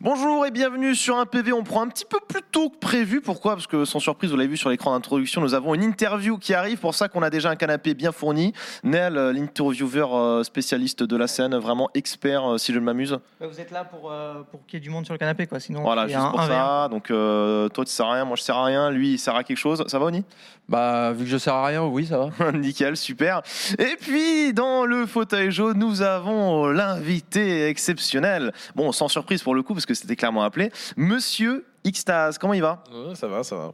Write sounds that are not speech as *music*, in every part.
Bonjour et bienvenue sur un PV. On prend un petit peu plus tôt que prévu. Pourquoi? Parce que sans surprise, vous l'avez vu sur l'écran d'introduction, nous avons une interview qui arrive. Pour ça qu'on a déjà un canapé bien fourni. Nel, euh, l'intervieweur euh, spécialiste de la scène, vraiment expert euh, si je ne m'amuse. Bah, Vous êtes là pour, euh, pour qu'il y ait du monde sur le canapé, quoi. Sinon, Voilà, juste un- pour un verre. ça. Donc euh, toi tu sers à rien, moi je sers à rien. Lui il sert à quelque chose. Ça va Oni? Bah, vu que je sers à rien, oui, ça va. *laughs* Nickel, super. Et puis, dans le fauteuil jaune, nous avons l'invité exceptionnel. Bon, sans surprise pour le coup, parce que c'était clairement appelé. Monsieur Xtase, comment il va Ouais, ça va, ça va.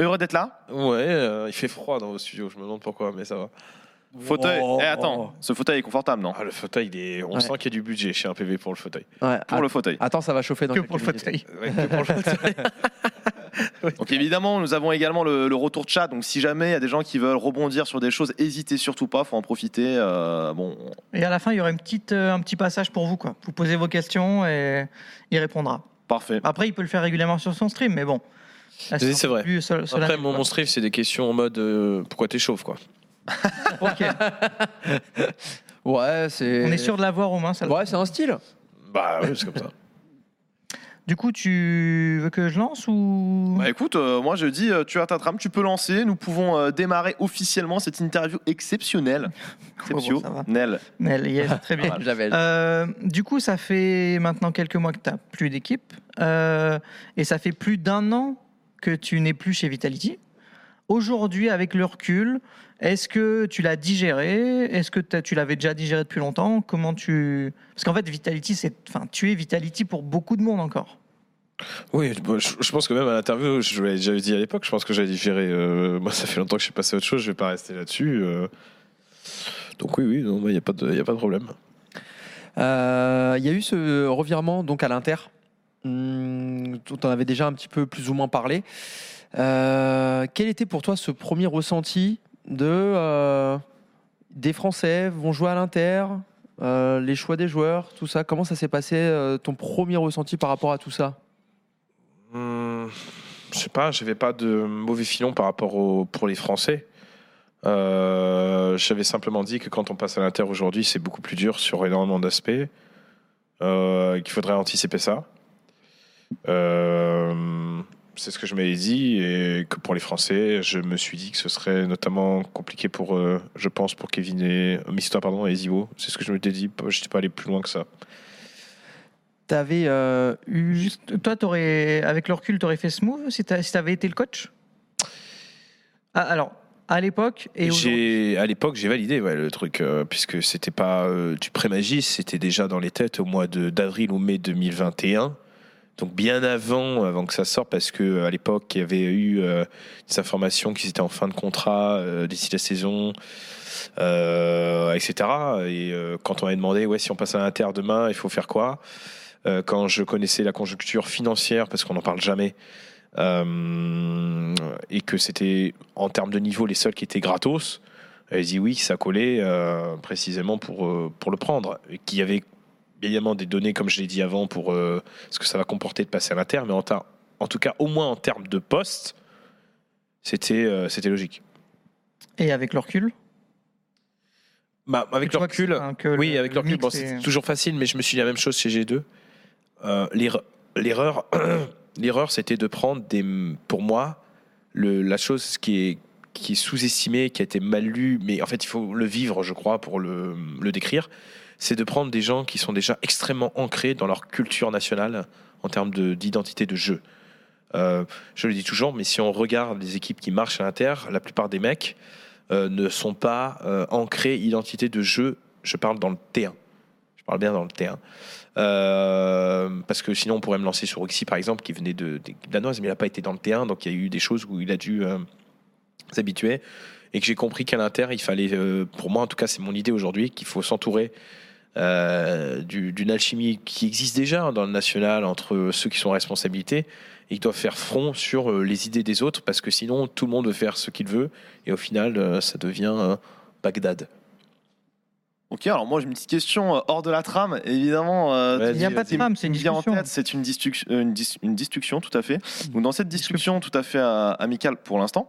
Heureux d'être là Ouais, euh, il fait froid dans vos studios, je me demande pourquoi, mais ça va. Fauteuil. Oh. Eh, attends, ce fauteuil est confortable, non Ah, le fauteuil, il est... on Ouais. sent qu'il y a du budget chez un PV pour le fauteuil. Ouais, Pour le fauteuil. Attends, ça va chauffer dans Que quelques pour le minutes. fauteuil. Ouais, que pour le *laughs* fauteuil. Donc évidemment, nous avons également le, le retour de chat. Donc si jamais il y a des gens qui veulent rebondir sur des choses, hésitez surtout pas, faut en profiter. Euh, bon, Et à la fin, il y aura une petite, euh, un petit passage pour vous, quoi. Vous posez vos questions et il répondra. parfait. Après, il peut le faire régulièrement sur son stream, mais bon. C'est- vrai. plus Après, mon stream, c'est des questions en mode euh, pourquoi t'es chauve, quoi. *laughs* Ok. Ouais, c'est. On est sûr de l'avoir aux mains, ça. Ouais, c'est un style. Bah oui, c'est comme ça. Du coup, tu veux que je lance ou? Bah écoute, euh, moi je dis, euh, tu as ta trame, tu peux lancer. Nous pouvons euh, démarrer officiellement cette interview exceptionnelle. *laughs* bon, ça va. Exceptionnelle. Nel, yes, *laughs* très bien. J'avais. Euh, du coup, ça fait maintenant quelques mois que tu n'as plus d'équipe. Euh, et ça fait plus d'un an que tu n'es plus chez Vitality. Aujourd'hui, avec le recul, est-ce que tu l'as digéré? Est-ce que tu l'avais déjà digéré depuis longtemps? Comment tu... Parce qu'en fait, Vitality, c'est... Enfin, tu es Vitality pour beaucoup de monde encore. Oui, bon, je, je pense que même à l'interview, je l'avais déjà dit à l'époque, je pense que j'avais digéré. euh, moi, ça fait longtemps que je suis passé à autre chose, je vais pas rester là-dessus. euh. Donc oui, oui, il n'y a, pas de- y a pas de problème. Euh, Il y a eu ce revirement donc à l'Inter, hum, dont on avait déjà un petit peu plus ou moins parlé. Euh, quel était pour toi ce premier ressenti de euh, des Français vont jouer à l'Inter, euh, les choix des joueurs, tout ça Comment ça s'est passé ton premier ressenti par rapport à tout ça? Hum, je sais pas, j'avais pas de mauvais filon par rapport au, pour les Français. J'avais simplement dit que quand on passe à l'Inter aujourd'hui, c'est beaucoup plus dur sur énormément d'aspects, qu'il faudrait anticiper ça. Euh, c'est ce que je m'avais dit et que pour les Français, je me suis dit que ce serait notamment compliqué pour, euh, je pense, pour Kevin et Mister pardon et Zivo. C'est ce que je m'étais dit. Je n'étais pas allé plus loin que ça. T'avais euh, eu Juste, toi, t'aurais, avec le recul, tu aurais fait ce move si tu avais été le coach? Ah, Alors, à l'époque et aujourd'hui J'ai à l'époque j'ai validé ouais, le truc euh, puisque c'était pas euh, du pré-magie, c'était déjà dans les têtes au mois de d'avril ou mai 2021. Donc bien avant avant que ça sorte parce que à l'époque il y avait eu euh, des informations qu'ils étaient en fin de contrat euh, d'ici la saison euh, etc. Et euh, quand on m'avait demandé ouais si on passe à l'Inter demain il faut faire quoi? Euh, quand je connaissais la conjoncture financière parce qu'on n'en parle jamais euh, et que c'était en termes de niveau les seuls qui étaient gratos. Elle dit oui, ça collait précisément pour, pour le prendre. Et qu'il y avait évidemment des données, comme je l'ai dit avant, pour euh, ce que ça va comporter de passer à l'Inter, mais en, ta- en tout cas, au moins en termes de poste, c'était euh, c'était logique. et avec le recul? Bah, avec le recul, oui, avec le recul, bon, c'est toujours facile, mais je me suis dit la même chose chez G2. Euh, l'erre- L'erreur, *clears throat* l'erreur, c'était de prendre des, pour moi, le, la chose qui est, qui est sous-estimée, qui a été mal lue, mais en fait, il faut le vivre, je crois, pour le, le décrire. C'est de prendre des gens qui sont déjà extrêmement ancrés dans leur culture nationale en termes de- d'identité de, jeu. Euh, je le dis toujours, mais si on regarde les équipes qui marchent à l'Inter, la plupart des mecs euh, ne sont pas euh, ancrés identité de jeu. Je parle dans le T1. Je parle bien dans le T1. Euh, parce que sinon, on pourrait me lancer sur Roxy, par exemple, qui venait de, des danoises, mais il n'a pas été dans le T1, donc il y a eu des choses où il a dû s'habituer. Et que j'ai compris qu'à l'Inter, il fallait, pour moi en tout cas, c'est mon idée aujourd'hui, qu'il faut s'entourer euh, du- d'une alchimie qui existe déjà dans le national entre ceux qui sont en responsabilité et qui doivent faire front sur euh, les idées des autres, parce que sinon, tout le monde veut faire ce qu'il veut, et au final, euh, ça devient Bagdad. Ok, alors moi j'ai une petite question euh, hors de la trame, évidemment. euh, Il n'y a pas de trame, c'est une vient en discussion. tête, c'est une, discussion- euh, une, dis- une discussion, tout à fait. Donc dans cette discussion tout à fait euh, amicale pour l'instant,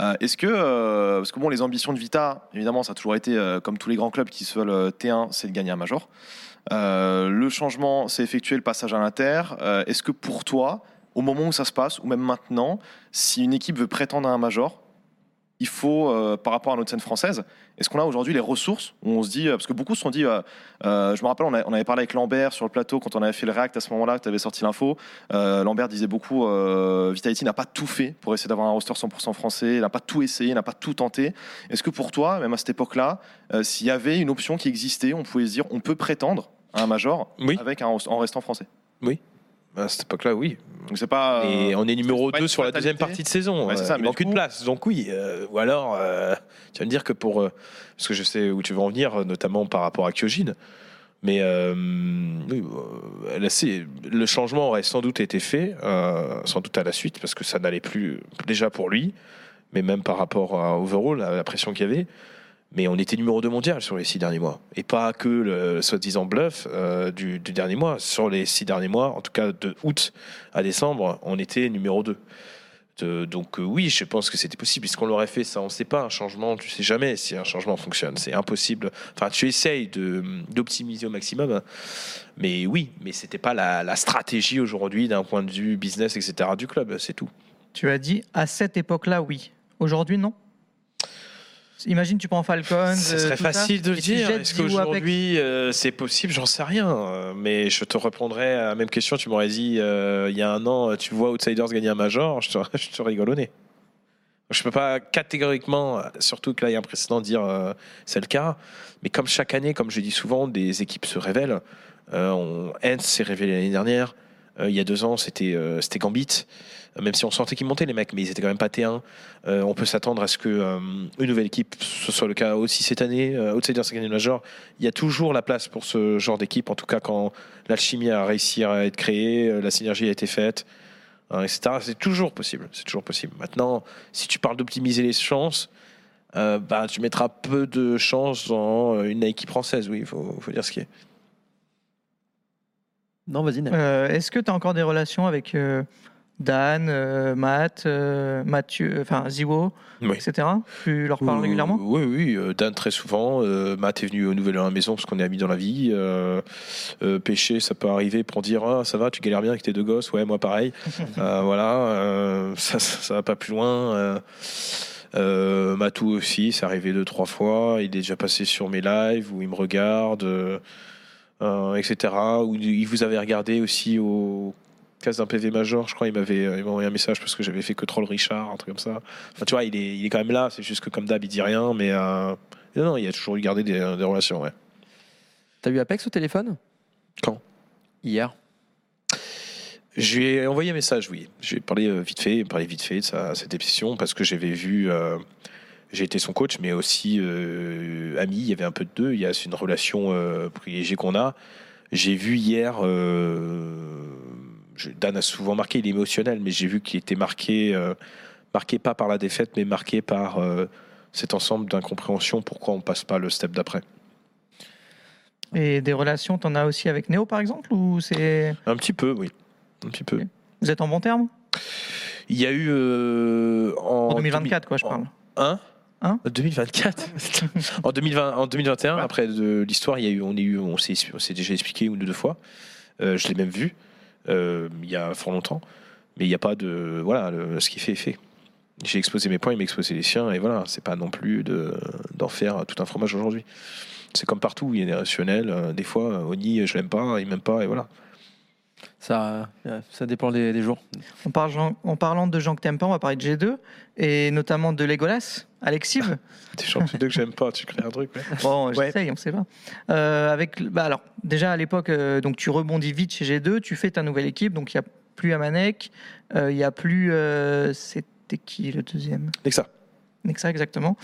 euh, est-ce que, parce que bon, les ambitions de Vita, évidemment, ça a toujours été, comme tous les grands clubs qui se veulent euh, T1, c'est de gagner un major. Le changement s'est effectué, le passage à l'Inter. Est-ce que pour toi, au moment où ça se passe, ou même maintenant, si une équipe veut prétendre à un major, il faut, euh, par rapport à notre scène française, est-ce qu'on a aujourd'hui les ressources où on se dit, euh, parce que beaucoup se sont dit, euh, euh, je me rappelle, on, a- on avait parlé avec Lambert sur le plateau quand on avait fait le React à ce moment-là, que tu avais sorti l'info. Lambert disait beaucoup, Vitality n'a pas tout fait pour essayer d'avoir un roster 100% français, il n'a pas tout essayé, il n'a pas tout tenté. Est-ce que pour toi, même à cette époque-là, s'il y avait une option qui existait, on pouvait se dire, on peut prétendre à un major Oui. avec un, en restant français? À cette époque-là, oui. Donc c'est pas. Et euh, on est numéro c'est pas 2 une sur la deuxième partie de saison. Ouais, Euh, ça, il manque une place. Donc oui. euh, ou alors, euh, tu vas me dire que pour... euh, parce que je sais où tu veux en venir, notamment par rapport à Kyojin. Mais oui, là, le changement aurait sans doute été fait, sans doute à la suite, parce que ça n'allait plus déjà pour lui, mais même par rapport à overall, à la pression qu'il y avait. Mais on était numéro 2 mondial sur les six derniers mois. Et pas que le soi-disant bluff euh, du, dernier mois. Sur les six derniers mois, en tout cas de août à décembre, on était numéro 2. De- donc euh, oui, je pense que c'était possible. Est-ce qu'on l'aurait fait? Ça, on ne sait pas. Un changement, tu sais jamais si un changement fonctionne. C'est impossible. Enfin, tu essayes d'optimiser au maximum. hein. Mais oui, mais c'était pas la stratégie aujourd'hui d'un point de vue business, etc. du club. C'est tout. Tu as dit à cette époque-là, oui. Aujourd'hui, non? Imagine, tu prends Falcon. Ça euh, serait tout ça, facile de le dire. Est-ce qu'aujourd'hui euh, c'est possible? J'en sais rien. Euh, Mais je te reprendrai à la même question. Tu m'aurais dit euh, il y a un an, tu vois Outsiders gagner un major, je te, *laughs* je te rigole au nez. Je peux pas catégoriquement, surtout que là il y a un précédent, dire euh, c'est le cas. Mais comme chaque année, comme je dis souvent, des équipes se révèlent. On, Hens s'est révélé l'année dernière. Euh, il y a deux ans, c'était euh, Gambit. Euh, Même si on sentait qu'ils montaient les mecs, mais ils étaient quand même pas T1. Euh, on peut s'attendre à ce que une nouvelle équipe, ce soit le cas aussi cette année. Gagné le Major. Il y a toujours la place pour ce genre d'équipe. En tout cas, quand l'alchimie a réussi à être créée, la synergie a été faite, hein, etc. C'est toujours possible. C'est toujours possible. Maintenant, si tu parles d'optimiser les chances, bah, tu mettras peu de chances dans une équipe française. Oui, il faut, faut dire ce qui est. Non, vas-y. Euh, Est-ce que tu as encore des relations avec euh, Dan, euh, Matt, euh, Mathieu, enfin Ziwo, Oui. etc. Tu leur parles régulièrement? Oui, oui. Dan très souvent. Euh, Matt est venu aux nouvelles à la maison parce qu'on est amis dans la vie. Euh, euh, Péché, ça peut arriver pour dire ah, ça va, tu galères bien avec tes deux gosses? Ouais, moi pareil. *laughs* Euh, voilà, euh, ça, ça, ça va pas plus loin. Euh, euh, Matou aussi, c'est arrivé deux, trois fois. Il est déjà passé sur mes lives où il me regarde, etc. Où il vous avait regardé aussi au casse d'un PV Major, je crois, il m'avait il m'a envoyé un message parce que j'avais fait que Troll Richard, un truc comme ça. Enfin, tu vois, il est, il est quand même là, c'est juste que comme d'hab, il dit rien, mais euh, non, non, il a toujours eu gardé des, des relations, ouais. T'as eu Apex au téléphone? Quand? Hier. Je lui ai envoyé un message, oui. Je lui ai parlé euh, vite fait, parlé vite fait de sa, cette décision parce que j'avais vu, euh, j'ai été son coach, mais aussi euh, ami. Il y avait un peu de deux. Il y a c'est une relation euh, privilégiée qu'on a. J'ai vu hier, euh, je- Dan a souvent marqué, il est émotionnel, mais j'ai vu qu'il était marqué, marqué pas par la défaite, mais marqué par cet ensemble d'incompréhension. Pourquoi on passe pas le step d'après Et des relations, tu en as aussi avec Néo, par exemple Ou c'est Un petit peu, oui, un petit peu. Vous êtes en bon terme? Il y a eu euh, en En 2024, quoi, je parle. Hein? Hein 2024 *laughs* en, 2020, en 2021, Ouais. après de l'histoire, il y a eu, on, est eu, on s'est on s'est déjà expliqué une ou deux fois. Euh, je l'ai même vu euh, il y a fort longtemps. Mais il n'y a pas de. Voilà, le- ce qui fait est fait. J'ai exposé mes points, il m'a exposé les siens, et voilà, c'est pas non plus de- d'en faire tout un fromage aujourd'hui. C'est comme partout, il y a des rationnels. euh, Des fois, euh, Oni, je l'aime pas, il m'aime pas, et voilà. Ça, euh, ça dépend des, des jours. En, parlant, en parlant de gens que t'aimes pas, on va parler de G2 et notamment de Legolas, Alexiv. Des gens que j'aime pas, tu crées un truc. ouais. *laughs* Bon, Ouais. j'essaye, on sait pas. Euh, avec, bah alors, déjà à l'époque, euh, donc tu rebondis vite chez G2, tu fais ta nouvelle équipe, donc il n'y a plus Amanek, euh, il n'y a plus. C'était qui le deuxième? Nexa. Nexa, exactement.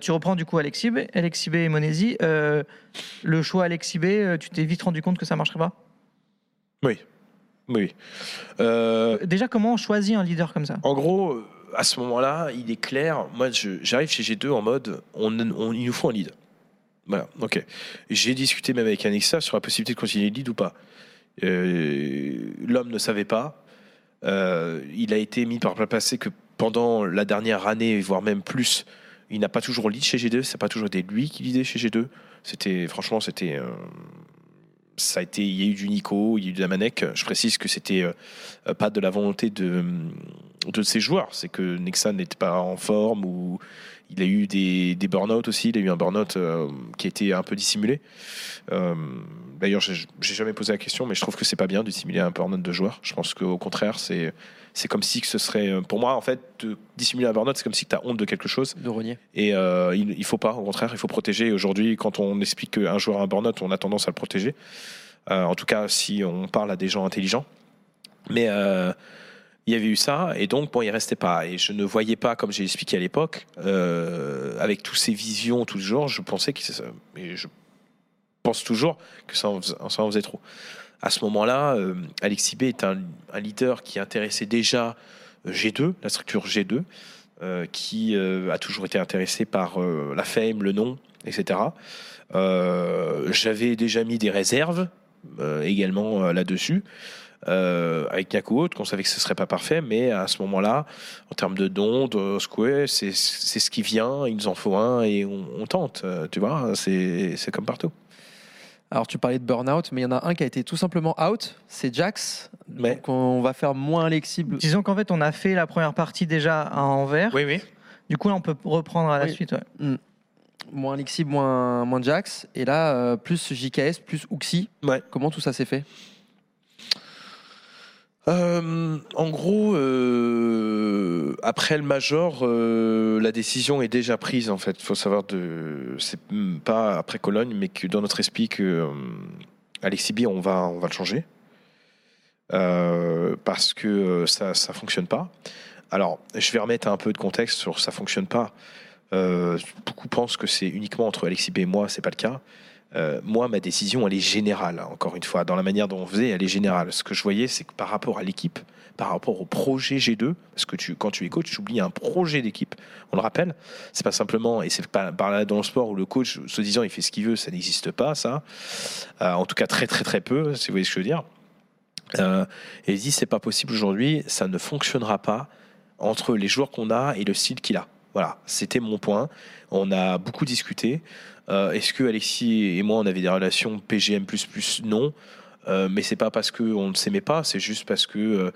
Tu reprends du coup Alexib, Alexib et Monesi. Le choix Alexib, tu t'es vite rendu compte que ça marcherait pas? Oui. Oui. Euh, Déjà, comment on choisit un leader comme ça? En gros, à ce moment-là, il est clair. Moi, j'arrive chez G2 en mode, on, on- il nous faut un lead. Voilà, ok. J'ai discuté même avec Anixa sur la possibilité de continuer le lead ou pas. Euh, L'homme ne savait pas. Euh, il a été mis par le passé que pendant la dernière année, voire même plus, il n'a pas toujours lead chez G2. Ça n'a pas toujours été lui qui lidait chez G2. C'était, franchement, c'était. euh, ça a été, il y a eu du Nico, il y a eu de la Manek. Je précise que c'était euh, pas de la volonté de, de ses joueurs, c'est que Nexan n'était pas en forme ou il a eu des, des burn-out aussi. Il a eu un burn-out euh, qui était un peu dissimulé. Euh, D'ailleurs, j'ai jamais posé la question, mais je trouve que c'est pas bien de dissimuler un burn-out de joueur. Je pense qu'au contraire, c'est c'est comme si que ce serait, pour moi, en fait, de dissimuler un burn-out, c'est comme si tu as honte de quelque chose. De renier. Et euh, il, il faut pas, au contraire, il faut protéger. Aujourd'hui, quand on explique qu'un joueur a un burn-out, on a tendance à le protéger. Euh, en tout cas, si on parle à des gens intelligents. Mais euh, il y avait eu ça, et donc, bon, il restait pas. Et je ne voyais pas, comme j'ai expliqué à l'époque, euh, avec toutes ces visions tous les jours, je pensais que. Mais je pense toujours que ça en faisait, trop. À ce moment-là, euh, Alexis B est un, leader qui intéressait déjà G2, la structure G2, euh, qui euh, a toujours été intéressé par euh, la fame, le nom, etc. Euh, J'avais déjà mis des réserves euh, également euh, là-dessus. Euh, avec Haute, qu'on savait que ce serait pas parfait, mais à ce moment-là, en termes de dons, de square, c'est c'est ce qui vient, il nous en faut un et on, on tente, euh, tu vois, c'est c'est comme partout. Alors, tu parlais de burn-out, mais il y en a un qui a été tout simplement out, c'est Jax. Ouais. Donc, on va faire moins Alexible. Disons qu'en fait, on a fait la première partie déjà à Anvers. Oui, oui. Du coup, là, on peut reprendre à la Oui. suite. ouais. Moins Alexible, moins, moins Jax. Et là, euh, plus JKS, plus Uxi. Ouais. Comment tout ça s'est fait? Euh, en gros, euh, après le major, euh, la décision est déjà prise. En fait, faut savoir de, c'est pas après Cologne, mais que dans notre esprit que Alexis B, on va, le changer parce que ça, ça fonctionne pas. Alors, je vais remettre un peu de contexte sur ça fonctionne pas. Beaucoup pensent que c'est uniquement entre Alexis B et moi, c'est pas le cas. Euh, moi, ma décision, elle est générale, encore une fois. Dans la manière dont on faisait, elle est générale. Ce que je voyais, c'est que par rapport à l'équipe, par rapport au projet G2, parce que quand tu es coach, tu oublies un projet d'équipe. On le rappelle, c'est pas simplement, et c'est pas par là dans le sport où le coach, se disant il fait ce qu'il veut, ça n'existe pas, ça. Euh, en tout cas, très, très, très peu, si vous voyez ce que je veux dire. Euh, et il dit c'est pas possible aujourd'hui, ça ne fonctionnera pas entre les joueurs qu'on a et le style qu'il a. Voilà, c'était mon point. On a beaucoup discuté. Euh, Est-ce que Alexis et moi on avait des relations PGM Non. Euh, mais c'est pas parce qu'on ne s'aimait pas, c'est juste parce que euh,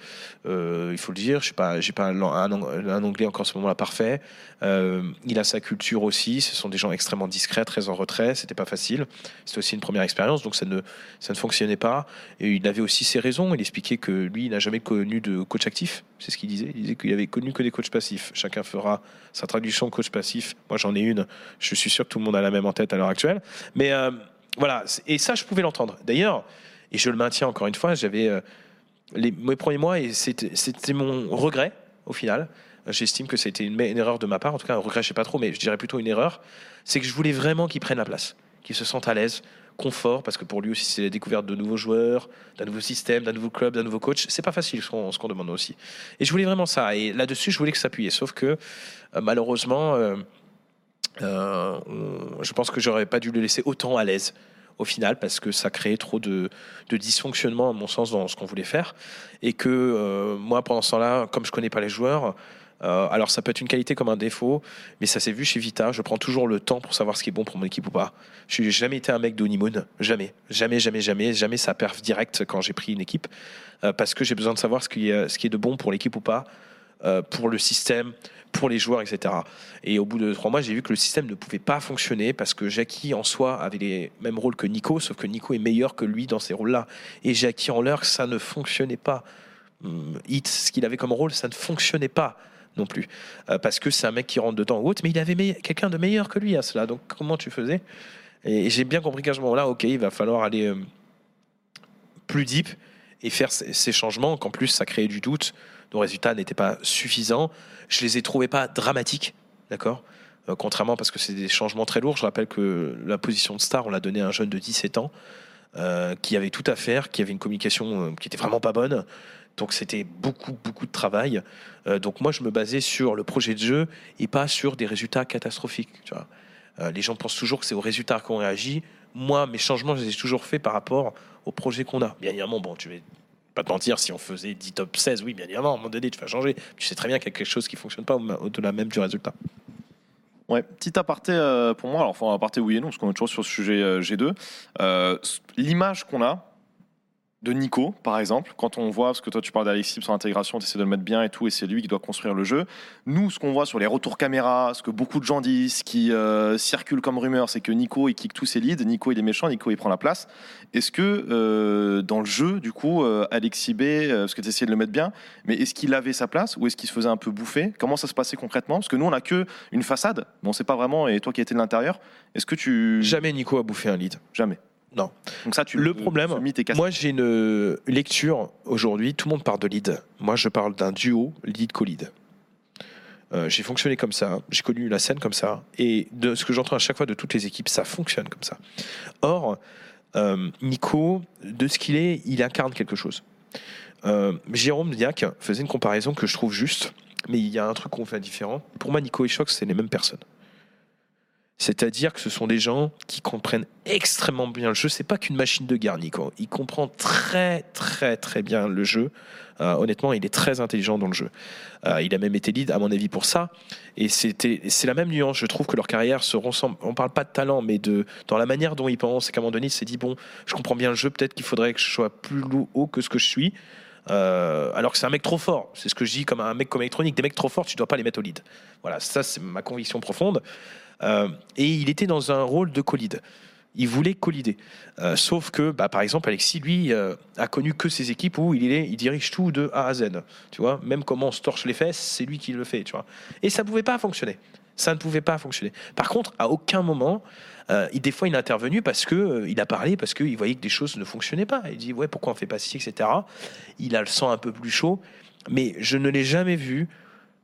euh, il faut le dire, je sais pas, pas un, anglais encore ce moment-là parfait. Euh, il a sa culture aussi. Ce sont des gens extrêmement discrets, très en retrait. C'était pas facile. C'était aussi une première expérience, donc ça ne ça ne fonctionnait pas. Et il avait aussi ses raisons. Il expliquait que lui, il n'a jamais connu de coach actif. C'est ce qu'il disait. Il disait qu'il avait connu que des coachs passifs. Chacun fera sa traduction coach passif. Moi, j'en ai une. Je suis sûr que tout le monde a la même en tête à l'heure actuelle. Mais voilà. Et ça, je pouvais l'entendre. D'ailleurs, et je le maintiens encore une fois, j'avais euh, mes premiers mois et c'était mon regret au final. J'estime que c'était une, une erreur de ma part. En tout cas, un regret, je sais pas trop, mais je dirais plutôt une erreur. C'est que je voulais vraiment qu'il prenne la place, qu'il se sente à l'aise, confort, parce que pour lui aussi, c'est la découverte de nouveaux joueurs, d'un nouveau système, d'un nouveau club, d'un nouveau coach. C'est pas facile ce qu'on demande aussi. Et je voulais vraiment ça. Et là-dessus, je voulais que ça s'appuyer. Sauf que euh, malheureusement, euh, je pense que j'aurais pas dû le laisser autant à l'aise au final parce que ça créait trop de, de dysfonctionnement à mon sens dans ce qu'on voulait faire. Et que euh, moi pendant ce temps-là comme je connais pas les joueurs euh, alors ça peut être une qualité comme un défaut mais ça s'est vu chez Vita. Je prends toujours le temps pour savoir ce qui est bon pour mon équipe ou pas. Je n'ai jamais été un mec de honeymoon jamais. Jamais jamais jamais jamais ça perf direct quand j'ai pris une équipe. Euh, parce que j'ai besoin de savoir ce qui est, ce qui est de bon pour l'équipe ou pas pour le système pour les joueurs, etc. Et au bout de trois mois, j'ai vu que le système ne pouvait pas fonctionner parce que Jackie en soi avait les mêmes rôles que Nico, sauf que Nico est meilleur que lui dans ces rôles-là. Et Jackie en l'heure, ça ne fonctionnait pas. Hit, ce qu'il avait comme rôle, ça ne fonctionnait pas non plus. Euh, parce que c'est un mec qui rentre dedans ou autre, mais il avait quelqu'un de meilleur que lui à cela. Donc comment tu faisais? Et j'ai bien compris qu'à ce moment-là, ok, il va falloir aller euh, plus deep et faire ces, changements, qu'en plus ça créait du doute. Nos résultats n'étaient pas suffisants. Je les ai trouvés pas dramatiques, d'accord? Euh, Contrairement parce que c'est des changements très lourds. Je rappelle que la position de star, on l'a donnée à un jeune de 17 ans euh, qui avait tout à faire, qui avait une communication euh, qui était vraiment pas bonne. Donc c'était beaucoup, beaucoup de travail. Donc moi, je me basais sur le projet de jeu et pas sur des résultats catastrophiques. Tu vois. Les gens pensent toujours que c'est aux résultats qu'on réagit. Moi, mes changements, je les ai toujours faits par rapport au projet qu'on a. Bien évidemment, bon, tu vais pas te mentir, si on faisait 10 top 16, oui, bien évidemment, à un moment donné, tu vas changer. Tu sais très bien qu'il y a quelque chose qui fonctionne pas au- au-delà même du résultat. Ouais, petit aparté euh, pour moi. Alors, enfin, aparté oui et non, parce qu'on est toujours sur ce sujet euh, G2. Euh, L'image qu'on a de Nico, par exemple, quand on voit, parce que toi tu parles d'Alexis, son intégration, tu essaies de le mettre bien et tout, et c'est lui qui doit construire le jeu. Nous, ce qu'on voit sur les retours caméra, ce que beaucoup de gens disent, ce qui euh, circule comme rumeur, c'est que Nico il kick tous ses leads, Nico il est méchant, Nico il prend la place. Est-ce que euh, dans le jeu, du coup, euh, Alexis B, euh, parce que tu essayais de le mettre bien, mais est-ce qu'il avait sa place ou est-ce qu'il se faisait un peu bouffer? Comment ça se passait concrètement? Parce que nous on a que une façade, mais on sait pas vraiment, et toi qui étais de l'intérieur, est-ce que tu. Jamais Nico a bouffé un lead. Jamais. Non. Donc ça, tu Le problème. Moi, j'ai une lecture aujourd'hui. Tout le monde parle de lead. Moi, je parle d'un duo lead-co-lead. Euh, j'ai fonctionné comme ça. J'ai connu la scène comme ça. Et de ce que j'entends à chaque fois de toutes les équipes, ça fonctionne comme ça. Or, euh, Nico, de ce qu'il est, il incarne quelque chose. Euh, Jérôme Diac faisait une comparaison que je trouve juste, mais il y a un truc qu'on fait différent. Pour moi, Nico et Shox, c'est les mêmes personnes. C'est-à-dire que ce sont des gens qui comprennent extrêmement bien le jeu. C'est pas qu'une machine de guerre. Il comprend très, très, très bien le jeu. Euh, honnêtement, il est très intelligent dans le jeu. Euh, il a même été lead, à mon avis, pour ça. Et c'est la même nuance. Je trouve que leur carrière se ressemble. On parle pas de talent, mais de dans la manière dont ils pensent. Et qu'à un moment donné, il s'est dit bon, je comprends bien le jeu. Peut-être qu'il faudrait que je sois plus haut que ce que je suis. Euh, alors que c'est un mec trop fort. C'est ce que je dis comme un mec comme électronique. Des mecs trop forts, tu dois pas les mettre au lead. Voilà, ça c'est ma conviction profonde. Euh, et il était dans un rôle de co-lead. Il voulait collider. Euh, sauf que, bah, par exemple, Alexis, lui, euh, a connu que ses équipes où il, dirige tout de A à Z. Tu vois, même comment on se torche les fesses, c'est lui qui le fait. Tu vois. Et ça ne pouvait pas fonctionner. Ça ne pouvait pas fonctionner. Par contre, à aucun moment, des fois, il est intervenu parce que il a parlé, parce qu'il voyait que des choses ne fonctionnaient pas. Il dit, ouais, pourquoi on fait pas ci, etc. Il a le sang un peu plus chaud. Mais je ne l'ai jamais vu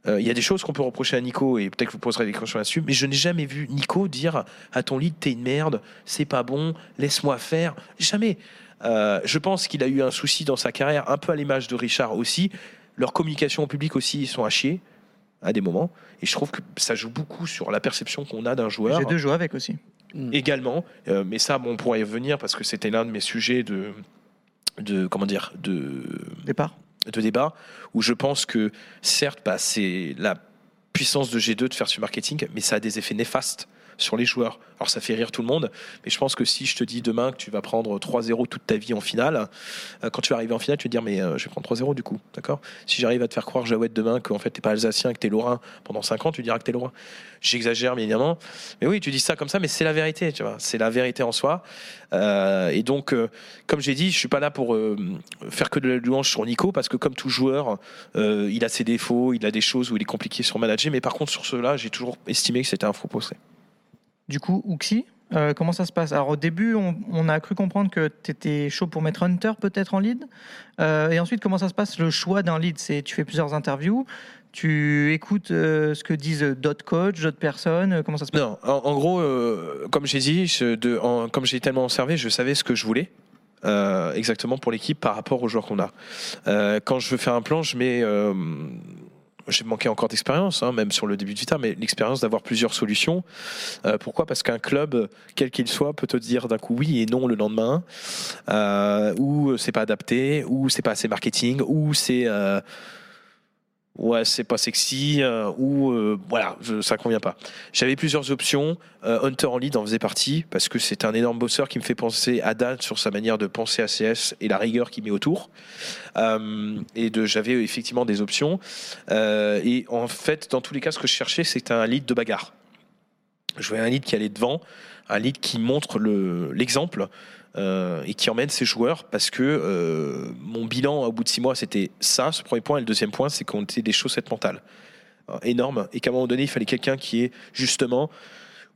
Il y a des choses qu'on peut reprocher à Nico et peut-être que vous poserez des questions là-dessus, mais je n'ai jamais vu Nico dire à ton lead t'es une merde, c'est pas bon, laisse-moi faire. Jamais. Euh, je pense qu'il a eu un souci dans sa carrière, un peu à l'image de Richard aussi. Leur communication au public aussi, ils sont à chier à des moments. Et je trouve que ça joue beaucoup sur la perception qu'on a d'un joueur J'ai deux joueurs avec aussi. également. Euh, mais ça, bon, on pourrait y revenir parce que c'était l'un de mes sujets de, de comment dire, de, Départ. De débat où je pense que certes, bah, c'est la puissance de G2 de faire ce marketing, mais ça a des effets néfastes sur les joueurs. Alors ça fait rire tout le monde, mais je pense que si je te dis demain que tu vas prendre 3-0 toute ta vie en finale, euh, quand tu vas arriver en finale, tu vas te dire mais euh, je vais prendre 3-0 du coup, d'accord? Si j'arrive à te faire croire Jaouette demain qu'en fait t'es pas alsacien, que t'es lorrain pendant 5 ans, tu diras que t'es lorrain. J'exagère bien évidemment, mais oui, tu dis ça comme ça, mais c'est la vérité, tu vois, c'est la vérité en soi. Euh, et donc, comme j'ai dit, je suis pas là pour faire que de la louange sur Nico, parce que comme tout joueur, il a ses défauts, il a des choses où il est compliqué sur manager, mais par contre sur ceux-là, j'ai toujours estimé que c'était un faux poste. Du coup, Uxi, euh, comment ça se passe? Alors au début, on, a cru comprendre que tu étais chaud pour mettre Hunter peut-être en lead. Euh, et ensuite, comment ça se passe? Le choix d'un lead C'est tu fais plusieurs interviews, tu écoutes euh, ce que disent d'autres coachs, d'autres personnes. euh, Comment ça se passe? Non, en, gros, comme j'ai dit, je- comme j'ai tellement observé, je savais ce que je voulais. exactement pour l'équipe par rapport aux joueurs qu'on a. Quand je veux faire un plan, je mets. J'ai manqué encore d'expérience, hein, même sur le début de Vita, mais l'expérience d'avoir plusieurs solutions. Euh, pourquoi? Parce qu'un club, quel qu'il soit, peut te dire d'un coup oui et non le lendemain, euh, ou c'est pas adapté, ou c'est pas assez marketing, ou c'est euh, ouais c'est pas sexy, euh, ou euh, voilà je, ça convient pas. J'avais plusieurs options. Euh, Hunter en lead en faisait partie parce que c'est un énorme bosseur qui me fait penser à Dan sur sa manière de penser à CS et la rigueur qu'il met autour. Et j'avais effectivement des options. Et en fait, dans tous les cas, ce que je cherchais, c'était un lead de bagarre. Je voulais un lead qui allait devant, un lead qui montre le- l'exemple. Euh, et qui emmène ses joueurs parce que euh, mon bilan au bout de six mois c'était ça, ce premier point, et le deuxième point c'est qu'on était des chaussettes mentales euh, énormes et qu'à un moment donné il fallait quelqu'un qui est justement,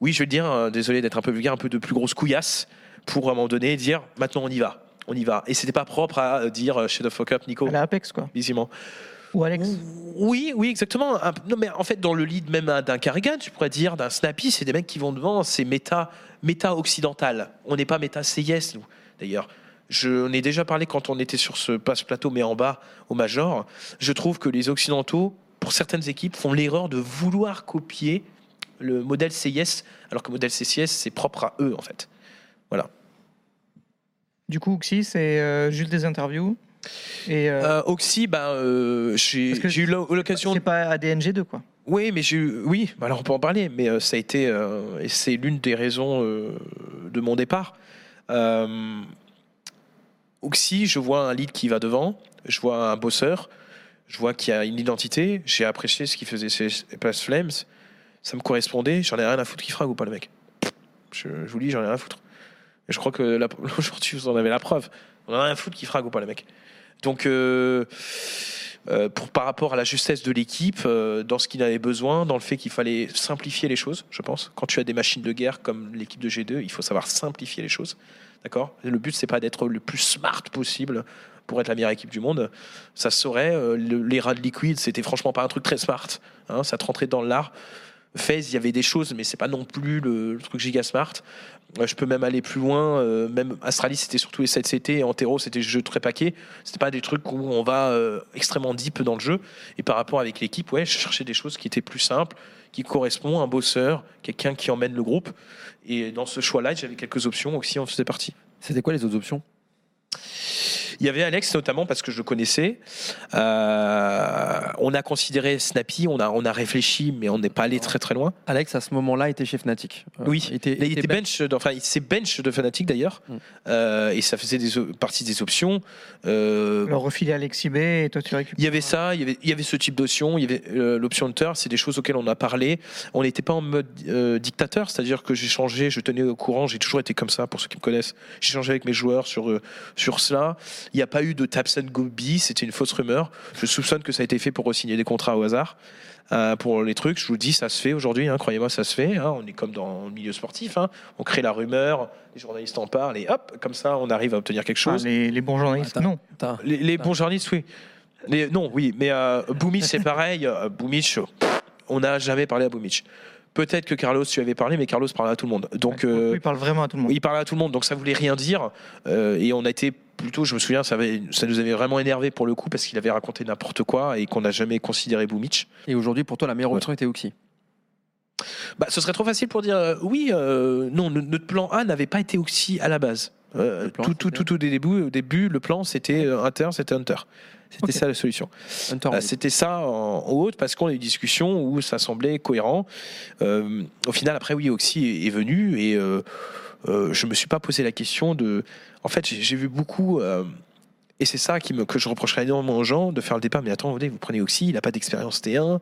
oui je vais le dire, euh, désolé d'être un peu vulgaire, un peu de plus grosse couillasse pour à un moment donné dire maintenant on y va, on y va. Et c'était pas propre à dire Shadow Fuck Up Nico, À la Apex, quoi. visiblement. Ou Alex Oui, oui, exactement. Un- Non, mais en fait, dans le lead même d'un Carrigan, tu pourrais dire d'un Snappy, c'est des mecs qui vont devant, c'est méta, méta occidental. On n'est pas méta CIS, nous, d'ailleurs. Je on ai déjà parlé quand on était sur ce passe plateau, mais en bas au Major. Je trouve que les Occidentaux, pour certaines équipes, font l'erreur de vouloir copier le modèle CIS, alors que le modèle CCS, c'est propre à eux, en fait. Du coup, Uxi, c'est euh, juste des interviews. Et euh, Euh, Oxy, ben, euh, j'ai eu l'o- l'occasion. c'est pas ADNG2, quoi. Oui, mais j'ai eu- oui, bah alors on peut en parler, mais euh, ça a été, euh, et c'est l'une des raisons euh, de mon départ. Oxy, je vois un lead qui va devant, je vois un bosseur, je vois qu'il y a une identité, j'ai apprécié ce qu'il faisait chez Past Flames, ça me correspondait, j'en ai rien à foutre qui frague ou pas le mec. Je, je vous dis, j'en ai rien à foutre. Et je crois que la- *laughs* aujourd'hui, vous en avez la preuve. On en a rien à foutre qui frague ou pas le mec. Donc, euh, euh, par rapport à la justesse de l'équipe, euh, dans ce qu'il avait besoin, dans le fait qu'il fallait simplifier les choses, je pense. Quand tu as des machines de guerre comme l'équipe de G2, il faut savoir simplifier les choses. D'accord? Le but, c'est pas d'être le plus smart possible pour être la meilleure équipe du monde. Ça se saurait. le- les rats de liquide, c'était franchement pas un truc très smart. hein, ça te rentrait dans l'art. FaZe, il y avait des choses, mais c'est pas non plus le, truc giga smart. Euh, je peux même aller plus loin. euh, même Astralis, c'était surtout les 7CT et Antero, c'était jeux très paquets. C'était pas des trucs où on va euh, extrêmement deep dans le jeu. Et par rapport avec l'équipe, ouais, je cherchais des choses qui étaient plus simples, qui correspondent un bosseur, quelqu'un qui emmène le groupe. Et dans ce choix-là, j'avais quelques options aussi, en faisait partie. C'était quoi les autres options? Il y avait Alex notamment parce que je le connaissais. Euh, on a considéré Snappy, on a, on a réfléchi, mais on n'est pas allé très très loin. Alex, à ce moment-là, était chez Fnatic. Euh, Oui, il était, Il était était bench, de- enfin, c'est bench de Fnatic d'ailleurs, Mm. Euh, et ça faisait des, partie des options. Euh, Le refiler Alexis B et toi tu récupères. il y avait ça, il y avait, il y avait ce type d'option, il y avait euh, l'option Hunter, c'est des choses auxquelles on a parlé. On n'était pas en mode euh, dictateur, c'est-à-dire que j'ai changé, je tenais au courant, j'ai toujours été comme ça pour ceux qui me connaissent. J'ai changé avec mes joueurs sur, euh, sur cela. Il n'y a pas eu de taps and go B, c'était une fausse rumeur. Je soupçonne que ça a été fait pour signer des contrats au hasard. euh, pour les trucs, je vous dis, ça se fait aujourd'hui, hein, croyez-moi, ça se fait. hein. on est comme dans le milieu sportif, hein. on crée la rumeur, les journalistes en parlent, et hop, comme ça, on arrive à obtenir quelque Ah, chose. les, les bons journalistes, non. Les, les bons journalistes, oui. Les- non, oui, mais euh, Boumic, c'est *laughs* pareil. Euh, Boumic, euh, on n'a jamais parlé à Boumic. Peut-être que Carlos, tu avais parlé, mais Carlos parlait à tout le monde. Donc, euh, il parle vraiment à tout le monde. il parlait à tout le monde, donc ça voulait rien dire. Euh, et on a été plutôt, je me souviens, ça, avait- ça nous avait vraiment énervé pour le coup parce qu'il avait raconté n'importe quoi et qu'on n'a jamais considéré Boumic. Et aujourd'hui, pour toi, la meilleure Ouais. option était Oxy. Bah, ce serait trop facile pour dire euh, oui, euh, non, no- notre plan A n'avait pas été aussi à la base. Euh, plan, tout, tout, c'était- tout au début, au début, le plan c'était Hunter, c'était Hunter. C'était ça la solution. Euh, C'était ça en, en haute parce qu'on a eu des discussions où ça semblait cohérent. Euh, au final, après, oui, Oxy est, est venu et euh, euh, je me suis pas posé la question de. En fait, j'ai vu beaucoup. euh, et c'est ça qui me, que je reprocherais énormément aux gens de faire le débat. Mais attends, vous prenez Oxy, il n'a pas d'expérience T1,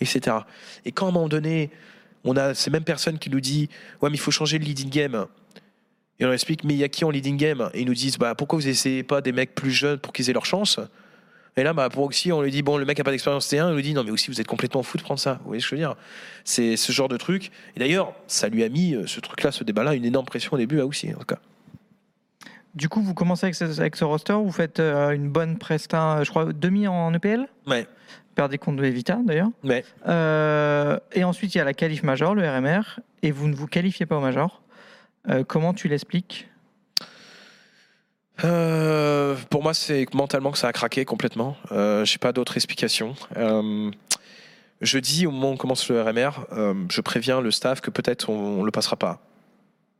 etc. Et quand à un moment donné, on a ces mêmes personnes qui nous disent Ouais, mais il faut changer le leading game. Et on leur explique Mais il y a qui en leading game? Et ils nous disent bah, Pourquoi vous essayez pas des mecs plus jeunes pour qu'ils aient leur chance? Et là, bah, pour Oxy, on lui dit, bon, le mec a pas d'expérience T1, il nous dit, non, mais Oxy, vous êtes complètement fou de prendre ça. Vous voyez ce que je veux dire? C'est ce genre de truc. Et d'ailleurs, ça lui a mis, euh, ce truc-là, ce débat-là, une énorme pression au début à Oxy, en tout cas. Du coup, vous commencez avec ce, avec ce roster, vous faites euh, une bonne presta, je crois, demi en EPL Ouais. Perdez contre Evita d'ailleurs. Ouais. Euh, et ensuite, il y a la qualif major, le RMR, et vous ne vous qualifiez pas au major. Euh, comment tu l'expliques? Euh, pour moi, c'est mentalement que ça a craqué complètement. Euh, J'ai pas d'autre explication. Euh, je dis au moment où on commence le RMR, euh, je préviens le staff que peut-être on, on le passera pas,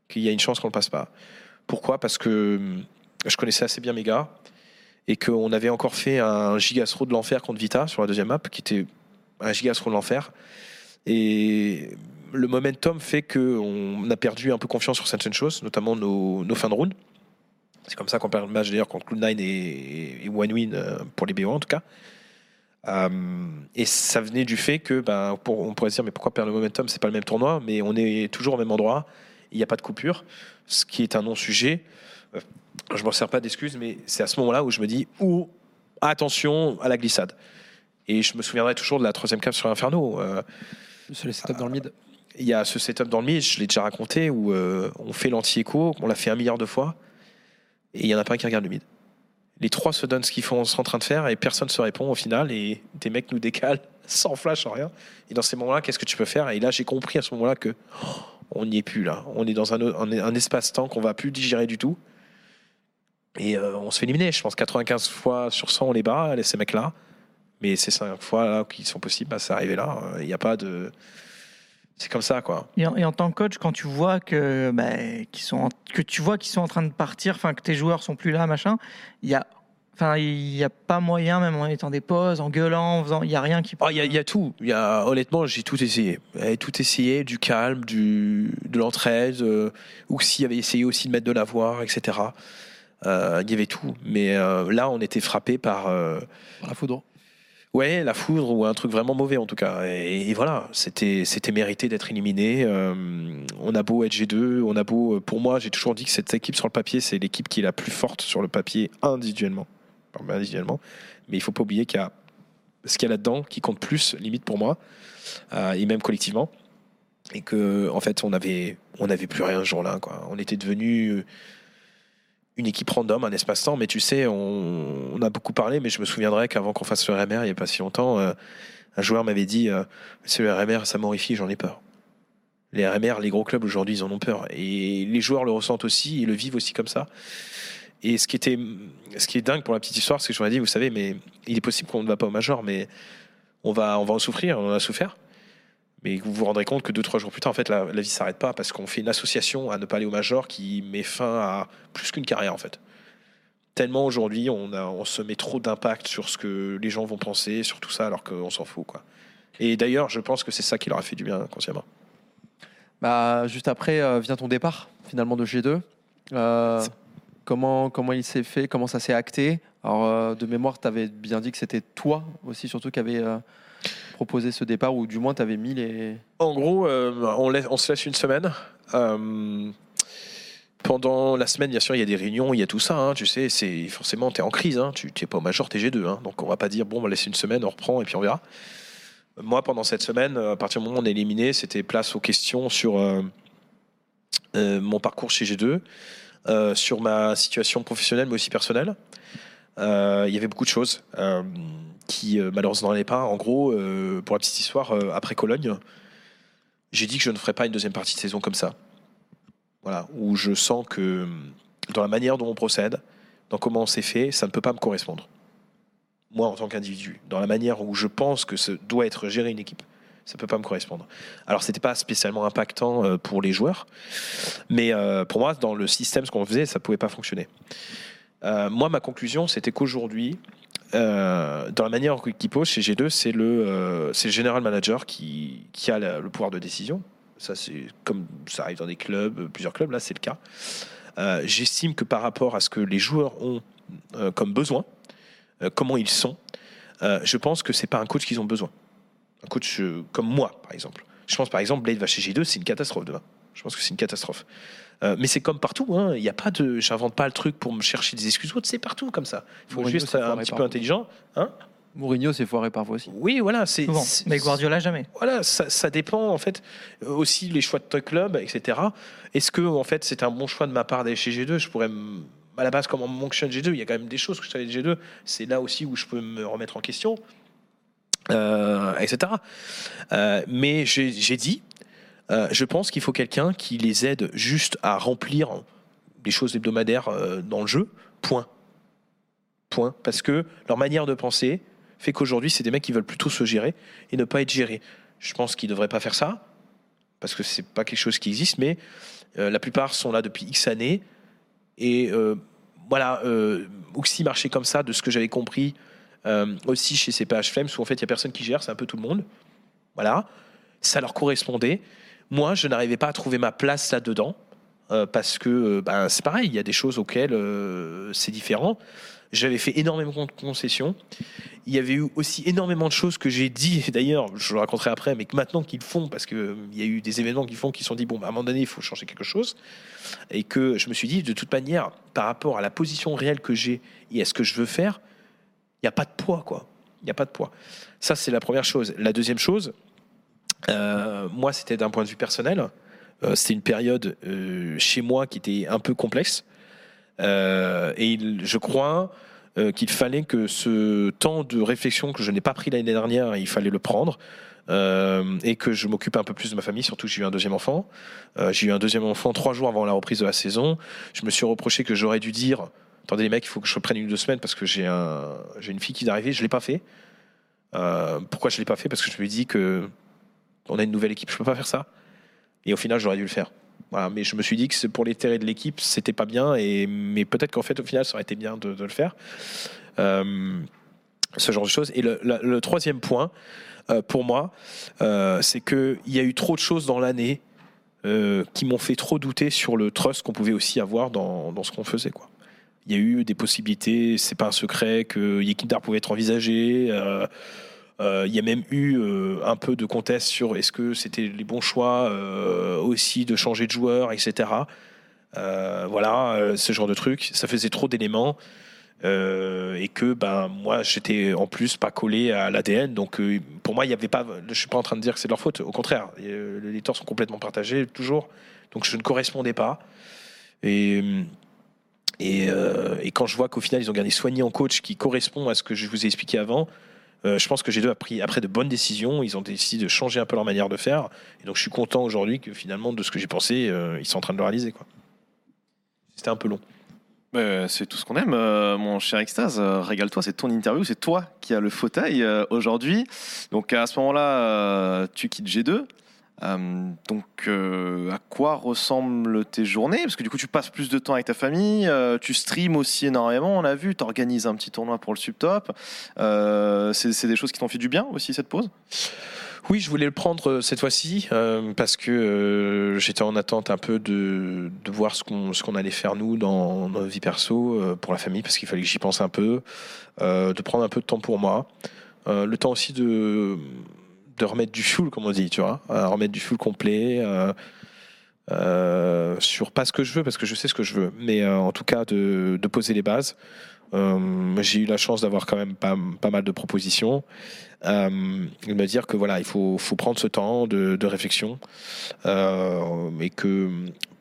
qu'il y a une chance qu'on le passe pas. Pourquoi? Parce que hum, je connaissais assez bien mes gars et qu'on avait encore fait un gigastro de l'enfer contre Vita sur la deuxième map, qui était un gigastro de l'enfer. Et le momentum fait qu'on a perdu un peu confiance sur certaines choses, notamment nos, nos fins de round. C'est comme ça qu'on perd le match d'ailleurs contre Cloud9 et, et One Win euh, pour les BO en tout cas. Euh, et ça venait du fait que, ben, pour- on pourrait se dire, mais pourquoi perdre le momentum? C'est pas le même tournoi, mais on est toujours au même endroit. Il n'y a pas de coupure, ce qui est un non-sujet. Euh, je m'en sers pas d'excuses, mais c'est à ce moment-là où je me dis, oh, attention à la glissade. Et je me souviendrai toujours de la troisième cave sur Inferno. Euh, Se laisser taper dans le mid. il y a ce setup dans le mid, je l'ai déjà raconté, où on fait l'anti-écho, on l'a fait un milliard de fois, et il y en a pas un qui regarde le mid. Les trois se donnent ce qu'ils font- sont en train de faire, et personne ne se répond au final, et des mecs nous décalent *laughs* sans flash, sans rien. Et dans ces moments-là, qu'est-ce que tu peux faire? Et là, j'ai compris à ce moment-là que oh, on n'y est plus là. On est dans un, espace-temps qu'on va plus digérer du tout. Et euh, on se fait éliminer. Je pense 95 fois sur 100, on les bat, ces mecs-là. Mais ces 5 fois là qui sont possibles, bah, c'est arrivé là. Il n'y a pas de. C'est comme ça, quoi. et en, et en tant que coach, quand tu vois que, bah, qu'ils sont en- que tu vois qu'ils sont en train de partir, enfin que tes joueurs sont plus là, machin, il y a Enfin, il n'y a pas moyen, même en étant des pauses, en gueulant, en faisant, il n'y a rien qui. Oh, Il y, a- il y a tout. Il y a, honnêtement, j'ai tout essayé. J'ai tout essayé, du calme, du, de l'entraide. Euh, Ouxi avait essayé aussi de mettre de la voix, etc. Euh, il y avait tout. Mais euh, là, on était frappé par euh, La foudre. Ouais, la foudre ou un truc vraiment mauvais en tout cas. Et, voilà, c'était c'était mérité d'être éliminé. Euh, on a beau être G2, on a beau. Pour moi, j'ai toujours dit que cette équipe sur le papier, c'est l'équipe qui est la plus forte sur le papier individuellement. Individuellement. Mais il faut pas oublier qu'il y a ce qu'il y a là-dedans qui compte plus, limite pour moi, euh, et même collectivement. Et que, en fait, on avait, on n'avait plus rien ce jour-là. On était devenu une équipe random, un espace-temps. Mais tu sais, on, a beaucoup parlé, mais je me souviendrai qu'avant qu'on fasse le RMR, il n'y a pas si longtemps, euh, un joueur m'avait dit euh, C'est le RMR, ça m'horrifie, j'en ai peur. Les RMR, les gros clubs aujourd'hui, ils en ont peur. Et les joueurs le ressentent aussi, ils le vivent aussi comme ça. Et ce qui, était, ce qui est dingue pour la petite histoire, c'est que je ai dit, vous savez, mais il est possible qu'on ne va pas au Major, mais on va, on va en souffrir, on en a souffert. Mais vous vous rendrez compte que deux, trois jours plus tard, en fait, la, la vie s'arrête pas parce qu'on fait une association à ne pas aller au Major qui met fin à plus qu'une carrière, en fait. Tellement aujourd'hui, on, a- on se met trop d'impact sur ce que les gens vont penser, sur tout ça, alors qu'on s'en fout, quoi. Et d'ailleurs, je pense que c'est ça qui leur a fait du bien, consciemment. Bah, juste après euh, vient ton départ finalement de G2. Euh, comment, comment il s'est fait? Comment ça s'est acté? Alors, euh, de mémoire, tu avais bien dit que c'était toi aussi, surtout, qui avait euh, proposé ce départ, ou du moins, tu avais mis les. En gros, euh, on, laisse- se laisse une semaine. Euh, pendant la semaine, bien sûr, il y a des réunions, il y a tout ça. hein, tu sais, forcément, tu es en crise. Hein, tu n'es pas au major, tu es G2. hein, donc, on va pas dire, bon, on va laisser une semaine, on reprend et puis on verra. Moi, pendant cette semaine, à partir du moment où on est éliminé, c'était place aux questions sur euh, euh, mon parcours chez G2, euh, sur ma situation professionnelle, mais aussi personnelle. Euh, il y avait beaucoup de choses euh, qui, euh, malheureusement, n'allaient pas. En gros, euh, pour la petite histoire, euh, après Cologne, j'ai dit que je ne ferais pas une deuxième partie de saison comme ça. Voilà, où je sens que dans la manière dont on procède, dans comment on s'est fait, ça ne peut pas me correspondre. Moi, en tant qu'individu, dans la manière où je pense que ce doit être géré une équipe, ça ne peut pas me correspondre. Alors, c'était pas spécialement impactant pour les joueurs, mais pour moi, dans le système, ce qu'on faisait, ça pouvait pas fonctionner. Moi, ma conclusion, c'était qu'aujourd'hui, euh, dans la manière qu'il pose chez G2, c'est le, euh, general manager qui, qui a le pouvoir de décision. Ça, c'est comme ça arrive dans des clubs, plusieurs clubs, là, c'est le cas. Euh, J'estime que par rapport à ce que les joueurs ont euh, comme besoin, euh, comment ils sont, euh, je pense que c'est pas un coach qu'ils ont besoin. Un coach euh, comme moi, par exemple. Je pense, par exemple, Blade va chez G2, c'est une catastrophe demain. Je pense que c'est une catastrophe. Euh, mais c'est comme partout, hein. il n'y a pas de, j'invente pas le truc pour me chercher des excuses. autres, C'est partout comme ça. Il faut Mourinho, juste être un petit peu intelligent. Hein Mourinho s'est foiré parfois aussi. oui, voilà, c'est. Mais Guardiola, jamais. Voilà, ça, ça dépend en fait euh, aussi les choix de ton club, etc. Est-ce que en fait c'est un bon choix de ma part d'aller chez G2 Je pourrais à la base comment fonctionne G2 Il y a quand même des choses que je savais de G2. C'est là aussi où je peux me remettre en question, euh, etc. Euh, mais j'ai dit, euh, je pense qu'il faut quelqu'un qui les aide juste à remplir des choses hebdomadaires euh, dans le jeu. Point. Point. Parce que leur manière de penser fait qu'aujourd'hui, c'est des mecs qui veulent plutôt se gérer et ne pas être gérés. Je pense qu'ils ne devraient pas faire ça, parce que c'est pas quelque chose qui existe, mais euh, la plupart sont là depuis X années. Et voilà, euh, Uxi marchait comme ça, de ce que j'avais compris, aussi chez CPH Flames, où en fait, il n'y a personne qui gère, c'est un peu tout le monde. Voilà, ça leur correspondait. Moi, je n'arrivais pas à trouver ma place là-dedans, euh, parce que euh, ben, c'est pareil, il y a des choses auxquelles euh, c'est différent. J'avais fait énormément de concessions. Il y avait eu aussi énormément de choses que j'ai dit, d'ailleurs, je le raconterai après, mais que maintenant qu'ils font, parce qu'il y a eu des événements qui font, qui sont dit, bon, bah, à un moment donné, il faut changer quelque chose. Et que je me suis dit, de toute manière, par rapport à la position réelle que j'ai et à ce que je veux faire, il n'y a pas de poids, quoi. Il n'y a pas de poids. Ça, c'est la première chose. La deuxième chose, euh, moi, c'était d'un point de vue personnel. Euh, c'était une période euh, chez moi qui était un peu complexe. Euh, et je crois euh, qu'il fallait que ce temps de réflexion que je n'ai pas pris l'année dernière, il fallait le prendre. euh, et que je m'occupe un peu plus de ma famille, surtout j'ai eu un deuxième enfant. Euh, j'ai eu un deuxième enfant trois jours avant la reprise de la saison. Je me suis reproché que j'aurais dû dire Attendez, les mecs, il faut que je reprenne une ou deux semaines parce que j'ai un, j'ai une fille qui est arrivée. Je ne l'ai pas fait. Euh, pourquoi je ne l'ai pas fait? Parce que je me dis que on a une nouvelle équipe, je peux pas faire ça. Et au final, j'aurais dû le faire. Mais je me suis dit que pour l'intérêt de l'équipe, c'était pas bien. Et, mais peut-être qu'en fait, au final, ça aurait été bien de, le faire. Euh, ce genre de choses. Et le, troisième point, euh, pour moi, euh, c'est qu'il y a eu trop de choses dans l'année qui m'ont fait trop douter sur le trust qu'on pouvait aussi avoir dans, ce qu'on faisait. Il y a eu des possibilités, c'est pas un secret que Yekindar pouvait être envisagé. Euh, il y a même eu euh, un peu de contest sur est-ce que c'était les bons choix euh, aussi de changer de joueur, etc. Voilà, ce genre de truc. Ça faisait trop d'éléments. et que ben moi j'étais en plus pas collé à l'ADN donc pour moi il y avait pas je suis pas en train de dire que c'est de leur faute au contraire les torts sont complètement partagés toujours donc je ne correspondais pas et et, quand je vois qu'au final ils ont gardé Soigny en coach qui correspond à ce que je vous ai expliqué avant euh, je pense que j'ai deux pris après de bonnes décisions ils ont décidé de changer un peu leur manière de faire et donc je suis content aujourd'hui que finalement de ce que j'ai pensé euh, ils sont en train de le réaliser c'était un peu long Euh, c'est tout ce qu'on aime, euh, mon cher Extase. Régale-toi, c'est ton interview, c'est toi qui as le fauteuil aujourd'hui. Donc à ce moment-là, tu quittes G2. Euh, donc euh, à quoi ressemblent tes journées? Parce que du coup, tu passes plus de temps avec ta famille, euh, tu streams aussi énormément, on l'a vu, tu organises un petit tournoi pour le subtop. C'est des choses qui t'ont fait du bien aussi cette pause? Oui, je voulais le prendre cette fois-ci parce que j'étais en attente un peu de, voir ce qu'on allait faire nous dans notre vie perso pour la famille parce qu'il fallait que j'y pense un peu, de prendre un peu de temps pour moi, le temps aussi de de remettre du fuel comme on dit, tu vois, euh, remettre du fuel complet. euh, euh, sur pas ce que je veux parce que je sais ce que je veux, mais en tout cas de, de poser les bases. J'ai eu la chance d'avoir quand même pas, pas mal de propositions euh, de me dire que voilà, il faut, faut prendre ce temps de, de réflexion et que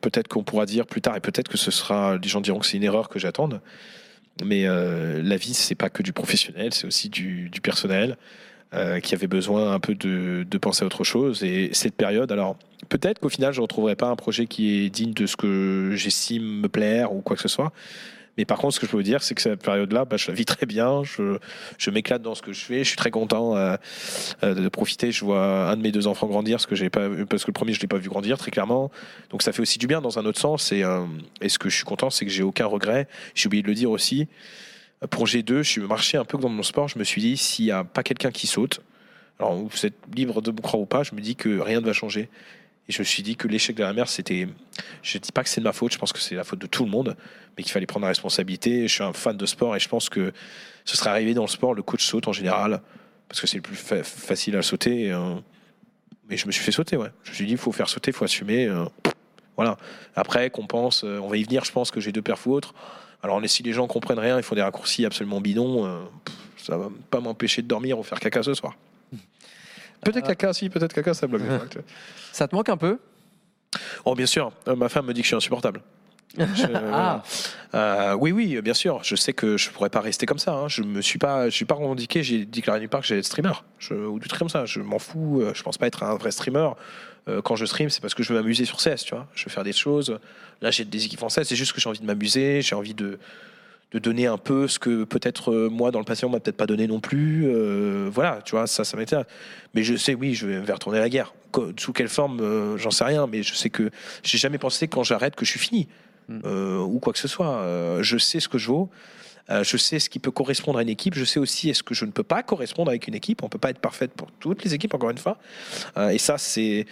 peut-être qu'on pourra dire plus tard et peut-être que ce sera, les gens diront que c'est une erreur que j'attende. Mais la vie, c'est pas que du professionnel, c'est aussi du, du personnel euh, qui avait besoin un peu de, penser à autre chose. Et cette période, alors peut-être qu'au final, je ne retrouverai pas un projet qui est digne de ce que j'estime me plaire ou quoi que ce soit. Mais par contre, ce que je peux vous dire, c'est que cette période-là, bah, je la vis très bien. Je, je m'éclate dans ce que je fais. Je suis très content euh, euh, de profiter. Je vois un de mes deux enfants grandir, ce que pas, parce que le premier, je l'ai pas vu grandir très clairement. Donc ça fait aussi du bien dans un autre sens. Et, euh, et ce que je suis content, c'est que j'ai aucun regret. J'ai oublié de le dire aussi. Pour G2, je suis marché un peu dans mon sport. Je me suis dit, s'il n'y a pas quelqu'un qui saute, alors vous êtes libre de me croire ou pas, je me dis que rien ne va changer. Et je me suis dit que l'échec de la mer, c'était. Je ne dis pas que c'est de ma faute, je pense que c'est la faute de tout le monde, mais qu'il fallait prendre la responsabilité. Je suis un fan de sport et je pense que ce serait arrivé dans le sport, le coach saute en général, parce que c'est le plus fa- facile à sauter. euh, mais je me suis fait sauter, ouais. Je me suis dit, il faut faire sauter, il faut assumer. euh, voilà. Après, qu'on pense, euh, on va y venir, je pense que j'ai deux perfs ou autres. Alors, si les gens comprennent rien, ils font des raccourcis absolument bidons, euh, pff, ça va pas m'empêcher de dormir ou faire caca ce soir. *laughs* Peut-être caca, si, peut-être caca, ça bloque. *laughs* Ça te manque un peu? Oh, bien sûr, Euh, ma femme me dit que je suis insupportable. Je- *laughs* Ah, Euh, oui, oui, bien sûr. Je sais que je pourrais pas rester comme ça. hein. Je me suis pas, je suis pas revendiqué. J'ai déclaré nulle part que j'allais être streamer je, ou du truc comme ça. Je m'en fous. euh, Je pense pas être un vrai streamer. Euh, Quand je stream, c'est parce que je veux m'amuser sur CS. Tu vois, je veux faire des choses. Là, j'ai des équipes françaises. C'est juste que j'ai envie de m'amuser. J'ai envie de de donner un peu ce que peut-être euh, moi dans le passé on m'a peut-être pas donné non plus. Euh, voilà, tu vois, ça, ça m'intéresse. Mais je sais, oui, je vais retourner à la guerre. Sous quelle forme, euh, j'en sais rien. Mais je sais que j'ai jamais pensé quand j'arrête que je suis fini. Euh, ou quoi que ce soit. Euh, je sais ce que je vaux. Euh, je sais ce qui peut correspondre à une équipe. Je sais aussi est-ce que je ne peux pas correspondre avec une équipe. On peut pas être parfaite pour toutes les équipes, encore une fois. Euh, et ça, c'est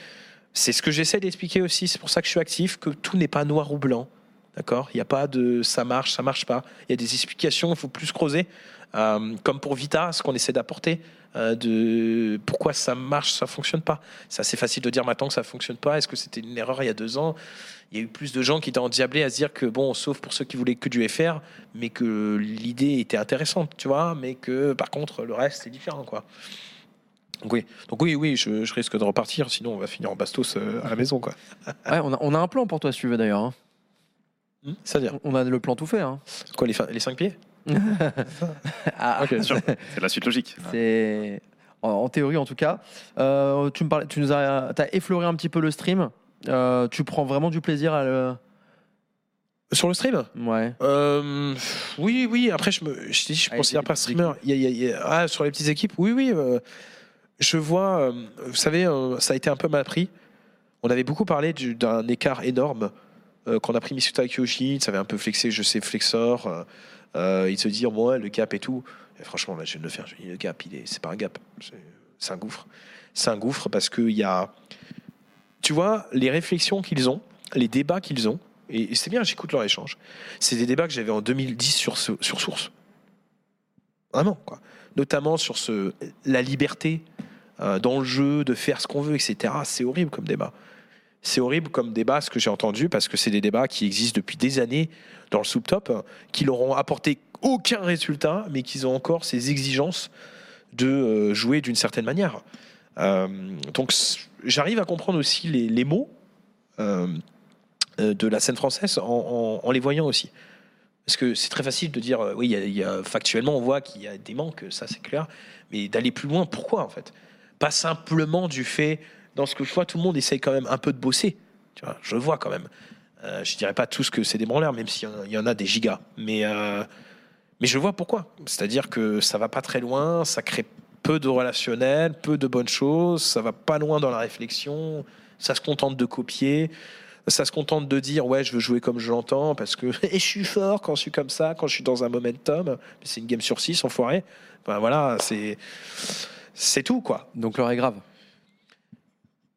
c'est ce que j'essaie d'expliquer aussi. C'est pour ça que je suis actif, que tout n'est pas noir ou blanc. D'accord? Il n'y a pas de ça marche, ça marche pas. Il y a des explications, il faut plus creuser. Comme pour Vita, ce qu'on essaie d'apporter, de pourquoi ça marche, ça fonctionne pas. C'est assez facile de dire maintenant que ça fonctionne pas. Est-ce que c'était une erreur il y a deux ans? Il y a eu plus de gens qui étaient endiablés à se dire que, bon, sauf pour ceux qui voulaient que du FR, mais que l'idée était intéressante, tu vois, mais que par contre, le reste, c'est différent, quoi. Donc oui, donc oui, oui je, je risque de repartir, sinon on va finir en bastos euh, à la maison, quoi. *laughs* ouais, on, a, on a un plan pour toi si tu veux d'ailleurs. hein. C'est-à-dire, On a le plan tout fait. hein. quoi, les, les cinq pieds? *laughs* Ah, c'est la suite logique. C'est en, en théorie en tout cas. Euh, tu me parlais, tu nous as, as effleuré un petit peu le stream. Euh, tu prends vraiment du plaisir à le. Sur le stream? Ouais. Euh, oui, oui. Après, je me, je, je Avec considère pas streamer. Il y a- il y a- il y a- ah, sur les petites équipes, oui, oui. euh, je vois. euh, vous savez, euh, ça a été un peu mal pris. On avait beaucoup parlé du- d'un écart énorme euh, qu'on a pris Misuta Kyoshi, ça avait un peu flexé, je sais, Flexor. Euh, il se dit, moi, le gap et tout. Et franchement, là, je viens de le faire. Je dis, le gap, il est, c'est pas un gap, c'est, un gouffre. C'est un gouffre parce qu'il y a, tu vois, les réflexions qu'ils ont, les débats qu'ils ont, et, c'est bien, j'écoute leur échange. C'est des débats que j'avais en 2010 sur, sur Source. Vraiment, quoi. Notamment sur ce, la liberté euh, dans le jeu, de faire ce qu'on veut, etc. C'est horrible comme débat. C'est horrible comme débat, ce que j'ai entendu, parce que c'est des débats qui existent depuis des années dans le sous-top, qui leur ont apporté aucun résultat, mais qu'ils ont encore ces exigences de euh, jouer d'une certaine manière. Euh, donc j'arrive à comprendre aussi les, mots euh, de la scène française en, les voyant aussi. Parce que c'est très facile de dire, oui, a- factuellement, on voit qu'il y a des manques, ça c'est clair, mais d'aller plus loin, pourquoi en fait? Pas simplement du fait, dans ce que je vois, tout le monde essaye quand même un peu de bosser. Je vois quand même. Euh, je dirais pas tous que c'est des branleurs, même s'il y y, en a des gigas. Mais, euh, mais je vois pourquoi. C'est-à-dire que ça va pas très loin, ça crée peu de relationnel, peu de bonnes choses, ça va pas loin dans la réflexion, ça se contente de copier, ça se contente de dire ouais je veux jouer comme je l'entends parce que *laughs* et je suis fort quand je suis comme ça, quand je suis dans un momentum, c'est une game sur 6 enfoiré. Enfin voilà, c'est c'est tout quoi. Donc l'heure est grave.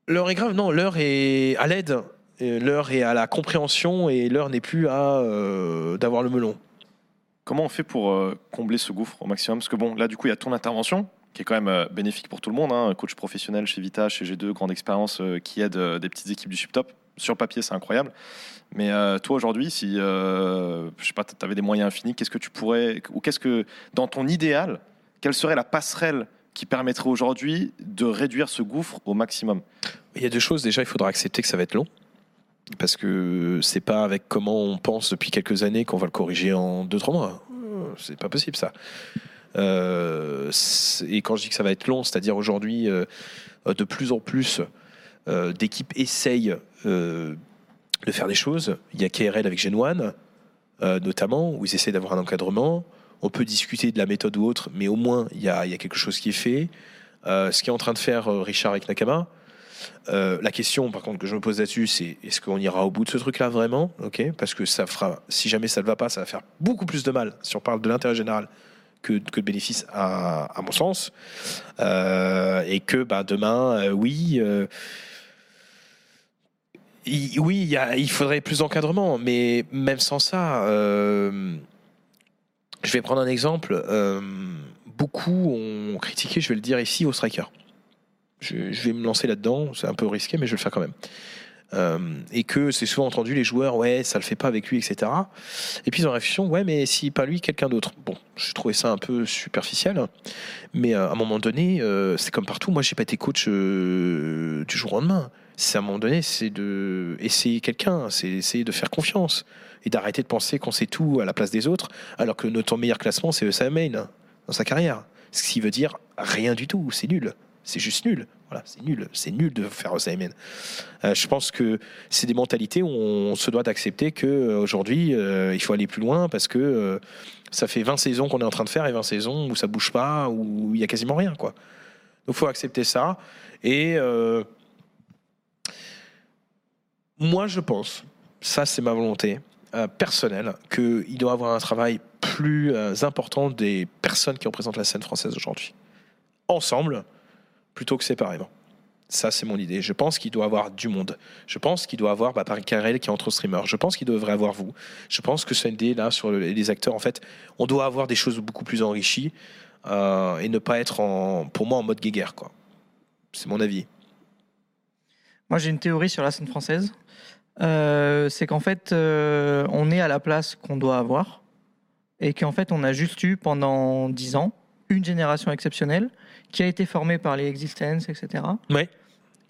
L'heure est grave, non, l'heure est à l'aide, l'heure est à la compréhension et l'heure n'est plus à euh, d'avoir le melon. Comment on fait pour euh, combler ce gouffre au maximum? Parce que bon, là, du coup, il y a ton intervention qui est quand même euh, bénéfique pour tout le monde. hein. Coach professionnel chez Vita, chez G2, grande expérience euh, qui aide des petites équipes du subtop. Sur papier, c'est incroyable. Mais toi, aujourd'hui, si je sais pas, tu avais des moyens infinis, qu'est-ce que tu pourrais, ou qu'est-ce que, dans ton idéal, quelle serait la passerelle qui permettrait aujourd'hui de réduire ce gouffre au maximum Il y a deux choses. Déjà, il faudra accepter que ça va être long. Parce que c'est pas avec comment on pense depuis quelques années qu'on va le corriger en 2-3 mois. C'est pas possible ça. Euh, et quand je dis que ça va être long, c'est-à-dire aujourd'hui, euh, de plus en plus euh, d'équipes essayent euh, de faire des choses. Il y a KRL avec Gen 1, euh, notamment, où ils essaient d'avoir un encadrement. On peut discuter de la méthode ou autre, mais au moins, il y a, quelque chose qui est fait. Euh, ce qu'est en train de faire euh, Richard avec Nakama, euh, la question, par contre, que je me pose là-dessus, c'est est-ce qu'on ira au bout de ce truc-là vraiment parce que ça fera, si jamais ça ne va pas, ça va faire beaucoup plus de mal. Si on parle de l'intérêt général que, de bénéfice, à, mon sens, et que bah, demain, oui. oui, il, faudrait plus d'encadrement, mais même sans ça, je vais prendre un exemple. euh, beaucoup ont critiqué, je vais le dire ici, au striker. Je, vais me lancer là-dedans, c'est un peu risqué, mais je vais le faire quand même. Euh, et que c'est souvent entendu les joueurs, ouais, ça le fait pas avec lui, etc. Et puis ils ont réflexion, ouais, mais si pas lui, quelqu'un d'autre. Bon, je trouvais ça un peu superficiel, mais euh, à un moment donné, c'est comme partout. Moi, j'ai pas été coach du jour au lendemain. C'est à un moment donné, c'est de essayer quelqu'un, c'est essayer de faire confiance et d'arrêter de penser qu'on sait tout à la place des autres, alors que notre meilleur classement, c'est Osama Main dans sa carrière. Ce qui veut dire rien du tout, c'est nul. C'est juste nul. Voilà, c'est nul. C'est nul de faire Osama euh, Je pense que c'est des mentalités où on se doit d'accepter qu'aujourd'hui, il faut aller plus loin parce que euh, ça fait 20 saisons qu'on est en train de faire et 20 saisons où ça bouge pas, où il y a quasiment rien. Quoi. Donc faut accepter ça. Et euh, moi, je pense, ça c'est ma volonté euh, personnelle, qu'il doit avoir un travail plus euh, important des personnes qui représentent la scène française aujourd'hui. Ensemble, plutôt que séparément. Ça, c'est mon idée. Je pense qu'il doit avoir du monde. Je pense qu'il doit avoir bah, Paris Carrel qui est entre streamers. Je pense qu'il devrait avoir vous. Je pense que c'est une idée là sur le- les acteurs. En fait, on doit avoir des choses beaucoup plus enrichies euh, et ne pas être en, pour moi en mode guéguerre. C'est mon avis. Moi, j'ai une théorie sur la scène française. Euh, c'est qu'en fait, euh, on est à la place qu'on doit avoir et qu'en fait, on a juste eu pendant 10 ans une génération exceptionnelle qui a été formée par les Existence, etc. Ouais.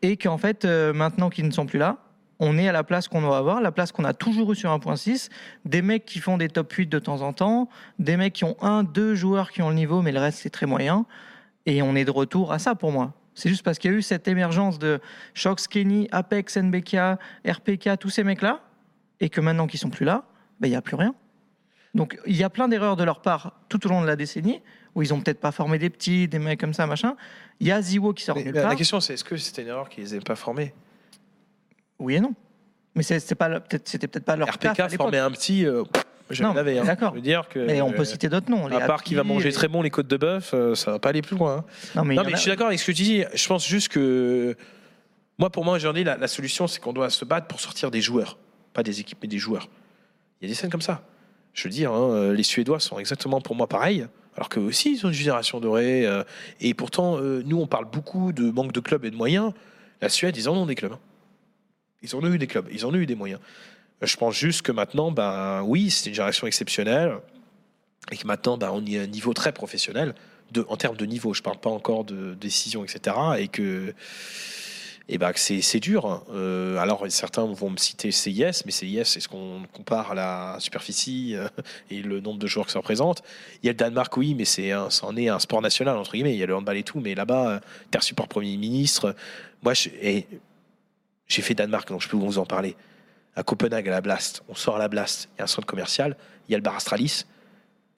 Et qu'en fait, euh, maintenant qu'ils ne sont plus là, on est à la place qu'on doit avoir, la place qu'on a toujours eue sur 1.6, des mecs qui font des top 8 de temps en temps, des mecs qui ont un, deux joueurs qui ont le niveau, mais le reste c'est très moyen. Et on est de retour à ça pour moi. C'est juste parce qu'il y a eu cette émergence de Shox, Kenny, Apex, NBK, RPK, tous ces mecs-là, et que maintenant qu'ils sont plus là, ben, il n'y a plus rien. Donc il y a plein d'erreurs de leur part tout au long de la décennie, où ils ont peut-être pas formé des petits, des mecs comme ça, machin. Il y a Ziwo qui sort Mais, nulle part. la question, c'est est-ce que c'était une erreur qu'ils n'aient pas formé? Oui et non. Mais c'est c'est pas le- peut-être c'était peut-être pas leur taf à RPK formait un petit. Euh, je Non, l'avais. Hein. d'accord. Je veux dire que. Mais on peut citer d'autres noms. À part qu'il va manger les- très bon les côtes de bœuf, euh, ça va pas aller plus loin. hein. Non mais, Non, mais a- je suis d'accord avec ce que tu dis. Je pense juste que. Moi, pour moi, aujourd'hui, la, la solution, c'est qu'on doit se battre pour sortir des joueurs. Pas des équipes, mais des joueurs. Il y a des scènes comme ça. Je veux dire, hein, euh, les Suédois sont exactement pour moi pareils. Alors qu'eux aussi, ils ont une génération dorée. euh, et pourtant, euh, nous, on parle beaucoup de manque de clubs et de moyens. La Suède, ils en ont des clubs. hein. Ils en ont eu des clubs. Ils en ont eu des moyens. Je pense juste que maintenant, ben oui, c'est une génération exceptionnelle. Et que maintenant, ben, on y a un niveau très professionnel. En termes de niveau, je parle pas encore de décision, etc. Et que, et ben, que c'est, dur. hein. Euh, alors, certains vont me citer CIS, mais CIS, c'est ce qu'on compare à la superficie euh, et le nombre de joueurs que ça représente. Il y a le Danemark, oui, mais c'est c'en est un sport national, entre guillemets. Il y a le handball et tout, mais là-bas, euh, t'es reçu par Premier ministre. Moi, j'ai fait Danemark, donc je peux vous en parler. À Copenhague, à la Blast, on sort à la Blast, il y a un centre commercial, il y a le bar Astralis.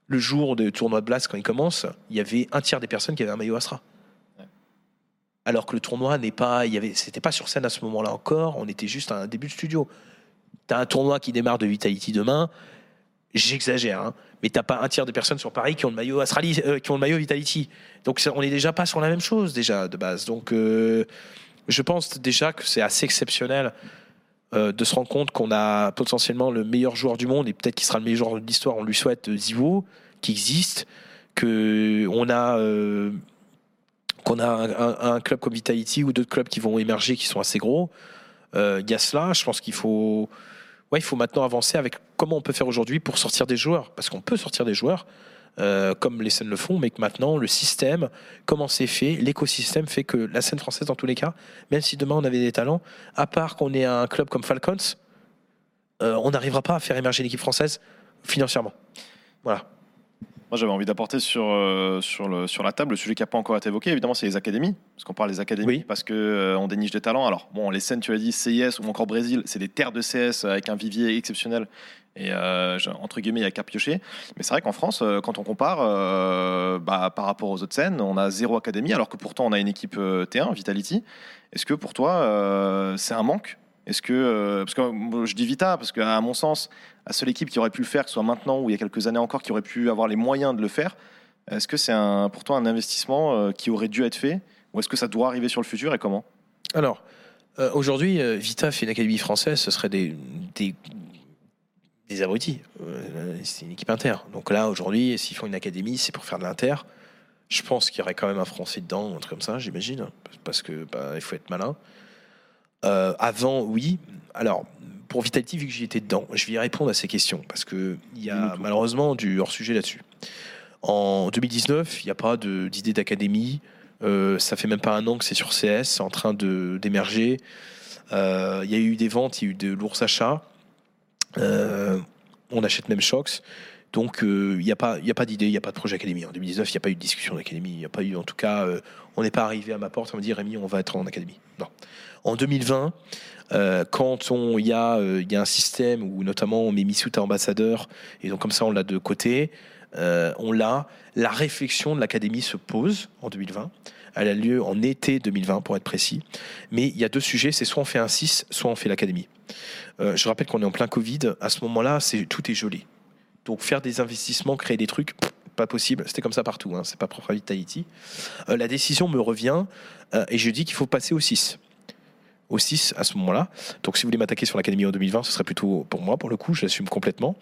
Le jour de tournoi de Blast, quand il commence, il y avait un tiers des personnes qui avaient un maillot Astra. Ouais. Alors que le tournoi n'est pas, il y avait, c'était pas sur scène à ce moment-là encore, on était juste à un début de studio. T'as un tournoi qui démarre de Vitality demain, j'exagère, hein, mais t'as pas un tiers des personnes sur Paris qui ont le maillot Astralis, euh, qui ont le maillot Vitality. Donc on est déjà pas sur la même chose déjà de base. Donc euh, je pense déjà que c'est assez exceptionnel euh, de se rendre compte qu'on a potentiellement le meilleur joueur du monde et peut-être qu'il sera le meilleur joueur de l'histoire. On lui souhaite euh, Zivo, qui existe, a euh, qu'on a un, club comme Vitality ou d'autres clubs qui vont émerger qui sont assez gros. Il y a cela. Je pense qu'il faut ouais, faut maintenant avancer avec comment on peut faire aujourd'hui pour sortir des joueurs parce qu'on peut sortir des joueurs. Euh, comme les scènes le font, mais que maintenant le système, comment c'est fait, l'écosystème fait que la scène française, dans tous les cas, même si demain on avait des talents, à part qu'on ait un club comme Falcons, euh, on n'arrivera pas à faire émerger l'équipe française financièrement. Voilà. Moi, j'avais envie d'apporter sur, euh, sur, le, sur la table le sujet qui n'a pas encore été évoqué. Évidemment, c'est les académies. Parce qu'on parle des académies Oui. parce qu'on euh, on déniche des talents. Alors, bon, les scènes, tu as dit, CIS ou encore Brésil, c'est des terres de CS avec un vivier exceptionnel. Et euh, entre guillemets, il y a qu'à piocher. Mais c'est vrai qu'en France, euh, quand on compare euh, bah, par rapport aux autres scènes, on a zéro académie, alors que pourtant, on a une équipe euh, T1, Vitality. Est-ce que pour toi, c'est un manque? Est-ce que. parce que je dis Vita, parce qu'à mon sens, la seule équipe qui aurait pu le faire, que ce soit maintenant ou il y a quelques années encore, qui aurait pu avoir les moyens de le faire, est-ce que c'est pour toi un investissement qui aurait dû être fait? Ou est-ce que ça doit arriver sur le futur et comment? Alors, aujourd'hui, Vita fait une académie française, ce serait des, des abrutis. Euh, c'est une équipe inter. Donc là, aujourd'hui, s'ils font une académie, c'est pour faire de l'inter. Je pense qu'il y aurait quand même un Français dedans, un truc comme ça, j'imagine, parce que bah, il faut être malin. Euh, avant, oui. Alors, pour Vitality, vu que j'y étais dedans, je vais y répondre à ces questions, parce qu'il y a malheureusement du hors-sujet là-dessus. En 2019, il n'y a pas d'idée d'académie. Euh, ça fait même pas un an que c'est sur CS, c'est en train d'émerger. Euh, Il y a eu des ventes, il y a eu de lourds achats. Euh, on achète même Shox. Donc euh, il n'y a pas, y a d'idée, il n'y a pas de projet académie. En 2019, il n'y a pas eu de discussion d'académie. Il n'y a pas eu, en tout cas, euh, on n'est pas arrivé à ma porte, on m'a dit Rémi, on va être en académie. Non. En 2020, euh, quand il y, a, euh, y a un système où notamment on met Misuta ambassadeur, et donc comme ça on l'a de côté, euh, on l'a, la réflexion de l'académie se pose en 2020. Elle a lieu en été 2020 pour être précis. Mais il y a deux sujets, c'est soit on fait un 6, soit on fait l'académie. Euh, je rappelle qu'on est en plein Covid. À ce moment-là, c'est tout est gelé. Donc faire des investissements, créer des trucs, pas possible. C'était comme ça partout. Hein. C'est pas propre à Vitality. Euh, la décision me revient euh, et je dis qu'il faut passer au 6. Au 6 à ce moment-là. Donc si vous voulez m'attaquer sur l'académie en 2020, ce serait plutôt pour moi, pour le coup, je l'assume complètement.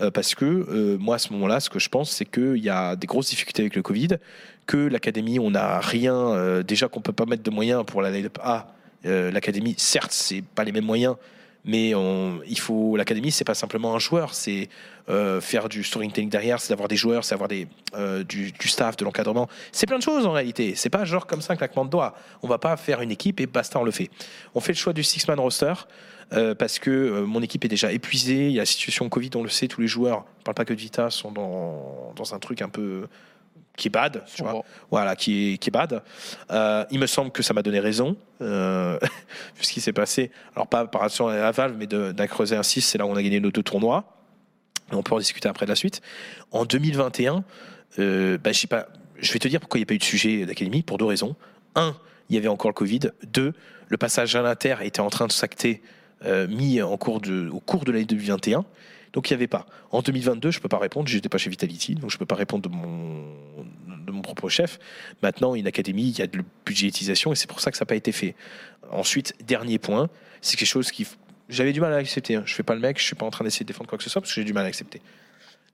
Euh, parce que moi, à ce moment-là, ce que je pense, c'est qu'il y a des grosses difficultés avec le Covid, que l'académie, on n'a rien, déjà qu'on peut pas mettre de moyens pour la line-up A. L'académie, certes, c'est pas les mêmes moyens, mais on- il faut l'académie, c'est pas simplement un joueur, c'est euh, faire du storytelling derrière, c'est d'avoir des joueurs, c'est avoir euh, du, staff, de l'encadrement. C'est plein de choses en réalité. C'est pas genre comme ça un claquement de doigts. On va pas faire une équipe et basta, on le fait. On fait le choix du six-man roster. euh, parce que mon équipe est déjà épuisée, il y a la situation Covid, on le sait, tous les joueurs, on parle pas que de Vita, sont dans un truc un peu qui est bad, tu vois voilà, qui est, qui est bad. Euh, il me semble que ça m'a donné raison, euh, *laughs* vu ce qui s'est passé. Alors, pas par rapport à Valve, mais d'un creuser un 6, c'est là où on a gagné nos deux tournois. Et on peut en discuter après de la suite. En 2021, euh, bah, pas, je vais te dire pourquoi il n'y a pas eu de sujet d'académie, pour deux raisons. Un, il y avait encore le Covid. Deux, le passage à l'Inter était en train de s'acter euh, mis au cours de l'année 2021. Donc il n'y avait pas. En 2022, je ne peux pas répondre, j'étais pas chez Vitality, donc je ne peux pas répondre de mon, propre chef. Maintenant, une académie, il y a de la budgétisation et c'est pour ça que ça n'a pas été fait. Ensuite, dernier point, c'est quelque chose qui j'avais du mal à accepter. hein. Je fais pas le mec, je suis pas en train d'essayer de défendre quoi que ce soit parce que j'ai du mal à accepter.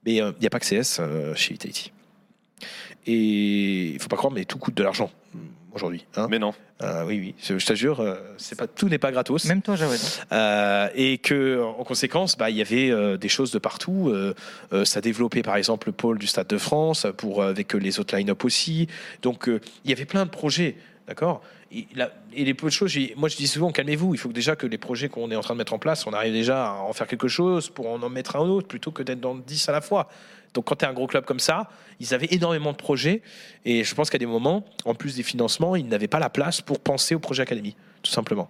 Mais euh, il n'y a pas que CS euh, chez Vitality. Et il faut pas croire, mais tout coûte de l'argent aujourd'hui. hein. Mais non. Euh, oui, oui, je, je t'assure, euh, c'est pas tout n'est pas gratos. Même toi, Jawed. Euh, et que en conséquence, bah, il y avait euh, des choses de partout. Euh, euh, ça développait par exemple le pôle du Stade de France pour euh, avec les autres line-up aussi. Donc euh, il y avait plein de projets, d'accord? Et, la- et les peu de choses, moi je dis souvent calmez-vous. Il faut que déjà que les projets qu'on est en train de mettre en place, on arrive déjà à en faire quelque chose pour en en mettre un autre plutôt que d'être dans 10 à la fois. Donc quand tu es un gros club comme ça, ils avaient énormément de projets et je pense qu'à des moments, en plus des financements, ils n'avaient pas la place pour penser au projet académie, tout simplement.